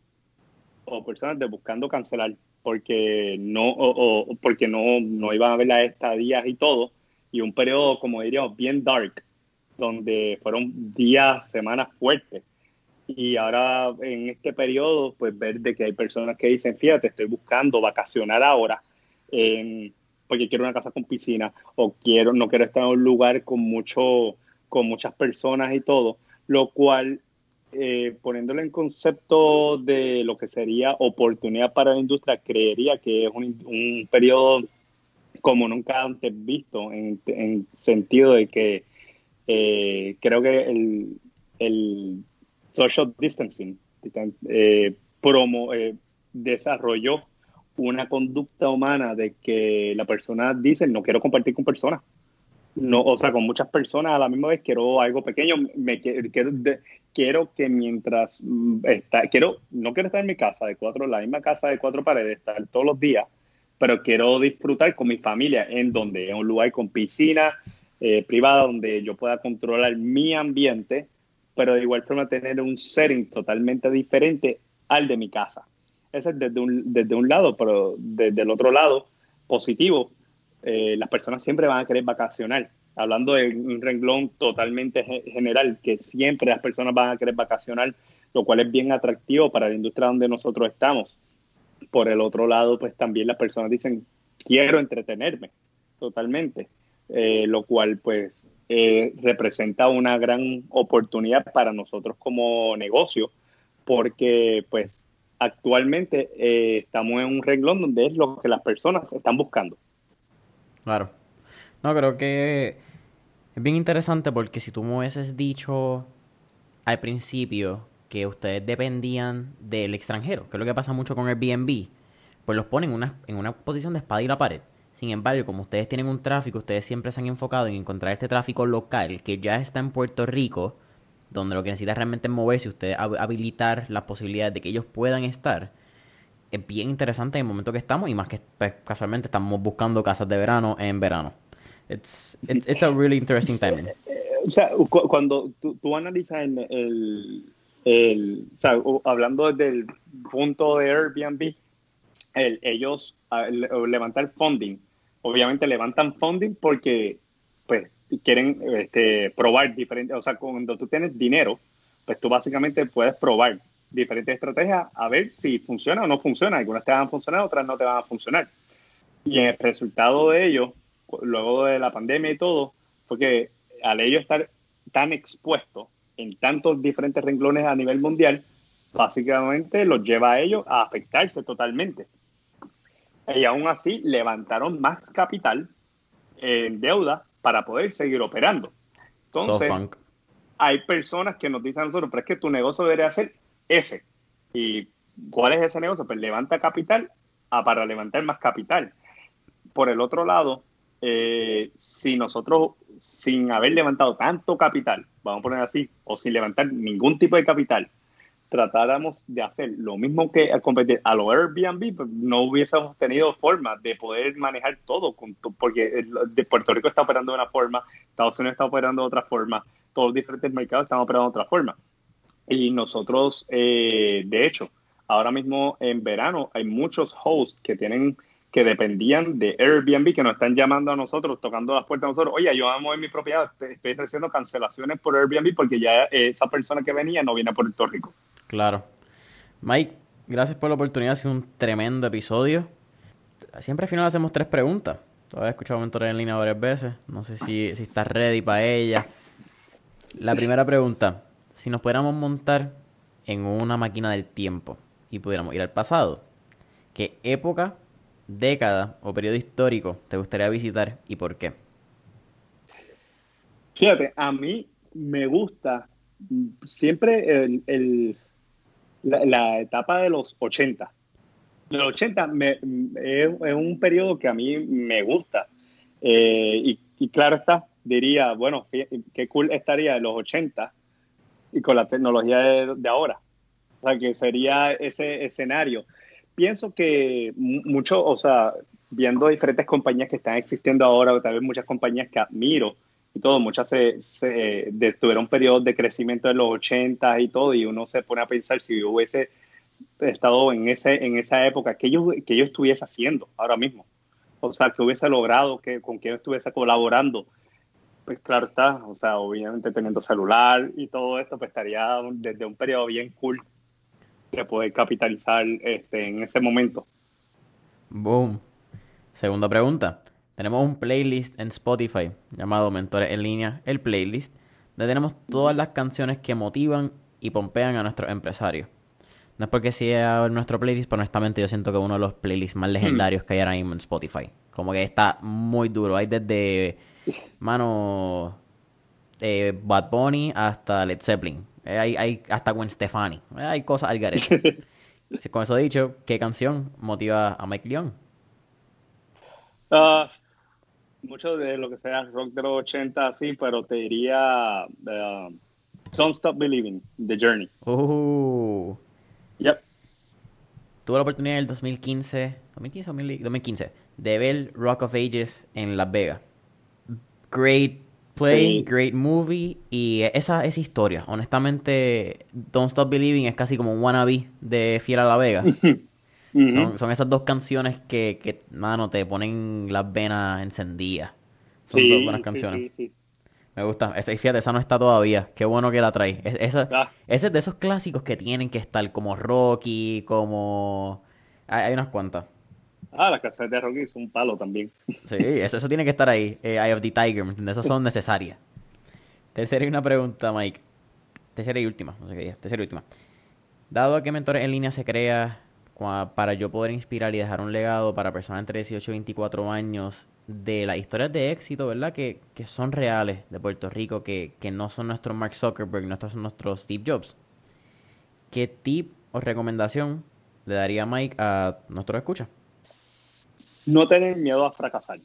o personas de buscando cancelar porque no, o, porque no, no iban a ver las estadías y todo, y un periodo, como diríamos, bien dark, donde fueron días, semanas fuertes. Y ahora en este periodo, pues ver de que hay personas que dicen, fíjate, estoy buscando vacacionar ahora, porque quiero una casa con piscina, o quiero, no quiero estar en un lugar con mucho, con muchas personas y todo, lo cual eh, poniéndolo en concepto de lo que sería oportunidad para la industria, creería que es un, periodo como nunca antes visto, en, en sentido de que eh, creo que el, el, social distancing eh, promo, eh, desarrolló una conducta humana de que la persona dice no quiero compartir con personas no, o sea, con muchas personas a la misma vez quiero algo pequeño, me quiero, quiero que mientras mm, quiero, no quiero estar en mi casa de cuatro, la misma casa de cuatro paredes, estar todos los días, pero quiero disfrutar con mi familia en donde, en un lugar con piscina eh, privada donde yo pueda controlar mi ambiente, pero de igual forma tener un setting totalmente diferente al de mi casa. Ese es desde un, desde un lado, pero desde el otro lado, positivo, eh, las personas siempre van a querer vacacionar. Hablando de un renglón totalmente general, que siempre las personas van a querer vacacionar, lo cual es bien atractivo para la industria donde nosotros estamos. Por el otro lado, pues también las personas dicen, quiero entretenerme totalmente, eh, lo cual pues eh, representa una gran oportunidad para nosotros como negocio, porque pues actualmente estamos en un renglón donde es lo que las personas están buscando. Claro. No, creo que es bien interesante porque si tú me hubieses dicho al principio que ustedes dependían del extranjero, que es lo que pasa mucho con Airbnb, pues los ponen en una, en una posición de espada y la pared. Sin embargo, como ustedes tienen un tráfico, ustedes siempre se han enfocado en encontrar este tráfico local que ya está en Puerto Rico, donde lo que necesita realmente es moverse, usted habilitar las posibilidades de que ellos puedan estar, es bien interesante en el momento que estamos y más que pues, casualmente estamos buscando casas de verano en verano. It's, it's, a really interesting timing. O sea, cuando tú, analizas el, el, o sea, hablando desde el punto de Airbnb, el, ellos levantar funding, obviamente levantan funding porque pues quieren este, probar diferentes, o sea, cuando tú tienes dinero, pues tú básicamente puedes probar diferentes estrategias a ver si funciona o no funciona. Algunas te van a funcionar, otras no te van a funcionar. Y el resultado de ello, luego de la pandemia y todo, fue que al ellos estar tan expuestos en tantos diferentes renglones a nivel mundial, básicamente los lleva a ellos a afectarse totalmente. Y aún así levantaron más capital en deuda para poder seguir operando. Entonces, hay personas que nos dicen a nosotros, pero es que tu negocio debería ser ese. ¿Y cuál es ese negocio? Pues levanta capital a para levantar más capital. Por el otro lado, eh, si nosotros, sin haber levantado tanto capital, vamos a poner así, o sin levantar ningún tipo de capital, tratáramos de hacer lo mismo que competir a lo Airbnb, pues, no hubiésemos tenido forma de poder manejar todo, porque de Puerto Rico está operando de una forma, Estados Unidos está operando de otra forma, todos los diferentes mercados están operando de otra forma. Y nosotros, eh, de hecho, ahora mismo en verano hay muchos hosts que tienen que dependían de Airbnb, que nos están llamando a nosotros, tocando las puertas a nosotros, oye, yo amo en mi propiedad, estoy recibiendo cancelaciones por Airbnb porque ya esa persona que venía no viene a Puerto Rico. Claro. Mike, gracias por la oportunidad. Ha sido un tremendo episodio. Siempre al final hacemos tres preguntas. Todavía he escuchado mentores en línea varias veces. No sé si, si estás ready para ella. La primera pregunta. Si nos pudiéramos montar en una máquina del tiempo y pudiéramos ir al pasado, ¿qué época, década o periodo histórico te gustaría visitar y por qué? Fíjate, a mí me gusta siempre el, la, etapa de los 80. Los 80 es, un periodo que a mí me gusta. Eh, y, claro está, diría, bueno, qué cool estaría en los 80 y con la tecnología de, ahora. O sea, que sería ese escenario. Pienso que mucho, o sea, viendo diferentes compañías que están existiendo ahora, o tal vez muchas compañías que admiro, y todo, muchas se, se tuvieron periodos de crecimiento de los 80 y todo, y uno se pone a pensar si hubiese estado en, ese, en esa época, que yo, que yo estuviese haciendo ahora mismo? O sea, que hubiese logrado, que con quién estuviese colaborando. Pues claro está, o sea, obviamente teniendo celular y todo esto, pues estaría desde un periodo bien cool de poder capitalizar este, en ese momento. Boom. Segunda pregunta. Tenemos un playlist en Spotify llamado Mentores en línea, el playlist, donde tenemos todas las canciones que motivan y pompean a nuestros empresarios. No es porque sea nuestro playlist, pero honestamente yo siento que uno de los playlists más legendarios que hay ahora mismo en Spotify. Como que está muy duro. Hay desde, mano, eh, Bad Bunny hasta Led Zeppelin. Eh, hay, hay hasta Gwen Stefani. Eh, hay cosas al garete. (laughs) Con eso dicho, ¿qué canción motiva a Mike Leon? Ah, mucho de lo que sea rock de los 80, sí, pero te diría uh, Don't Stop Believing, The Journey. Uh. Yep. Tuve la oportunidad en el 2015, 2015 2015, de ver Rock of Ages en Las Vegas. Great play, great movie y esa, esa historia. Honestamente, Don't Stop Believing es casi como un wannabe de Fiel a La Vega. (laughs) son, esas dos canciones que, que, mano, te ponen las venas encendidas. Son dos buenas canciones. Me gusta. Esa, fíjate, esa no está todavía. Qué bueno que la trae. esa, ah. Ese es de esos clásicos que tienen que estar como Rocky, como... Hay, unas cuantas. Ah, las canciones de Rocky son un palo también. Sí, eso, eso tiene que estar ahí. Eh, Eye of the Tiger, ¿me Esas son (laughs) necesarias. Tercera y una pregunta, Mike. Tercera y última. No sé qué Tercera y última. Dado que Mentores en Línea se crea para yo poder inspirar y dejar un legado para personas entre 18 y 24 años de las historias de éxito, ¿verdad? Que, son reales de Puerto Rico, que, no son nuestros Mark Zuckerberg, no son nuestros Steve Jobs. ¿Qué tip o recomendación le daría Mike a nuestros escuchas? No tener miedo a fracasar.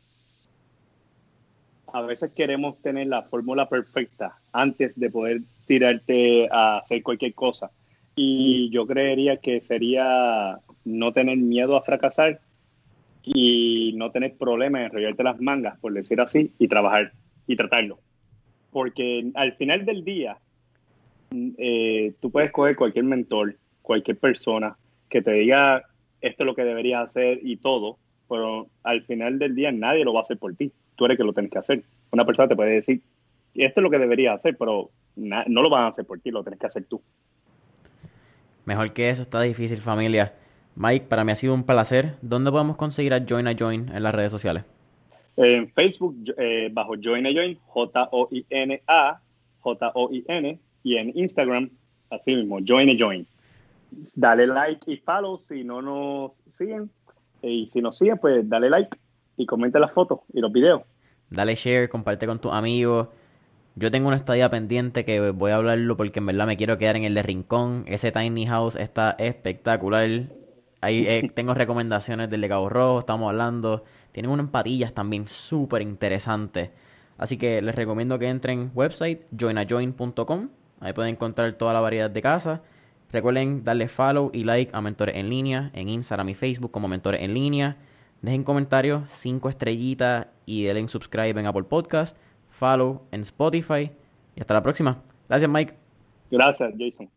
A veces queremos tener la fórmula perfecta antes de poder tirarte a hacer cualquier cosa. Y yo creería que sería no tener miedo a fracasar y no tener problemas en enrollarte las mangas, por decir así, y trabajar y tratarlo. Porque al final del día, eh, tú puedes coger cualquier mentor, cualquier persona que te diga esto es lo que deberías hacer y todo, pero al final del día nadie lo va a hacer por ti. Tú eres que lo tienes que hacer. Una persona te puede decir, esto es lo que deberías hacer, pero no lo van a hacer por ti, lo tienes que hacer tú. Mejor que eso, está difícil familia. Mike, para mí ha sido un placer. ¿Dónde podemos conseguir a Join a Join en las redes sociales? En Facebook, eh, bajo Join a Join, J-O-I-N-A, J-O-I-N, y en Instagram, así mismo, Join a Join. Dale like y follow si no nos siguen. Y si nos siguen, pues dale like y comenta las fotos y los videos. Dale share, comparte con tus amigos. Yo tengo una estadía pendiente que voy a hablarlo porque en verdad me quiero quedar en el de Rincón. Ese tiny house está espectacular. Ahí eh, (laughs) tengo recomendaciones del de Cabo Rojo, estamos hablando. Tienen unas patillas también súper interesantes. Así que les recomiendo que entren website joinajoin.com. Ahí pueden encontrar toda la variedad de casas. Recuerden darle follow y like a Mentores en Línea en Instagram y Facebook como Mentores en Línea. Dejen comentarios, 5 estrellitas y denle subscribe en Apple Podcast, follow en Spotify. Y hasta la próxima. Gracias, Mike. Gracias, Jason.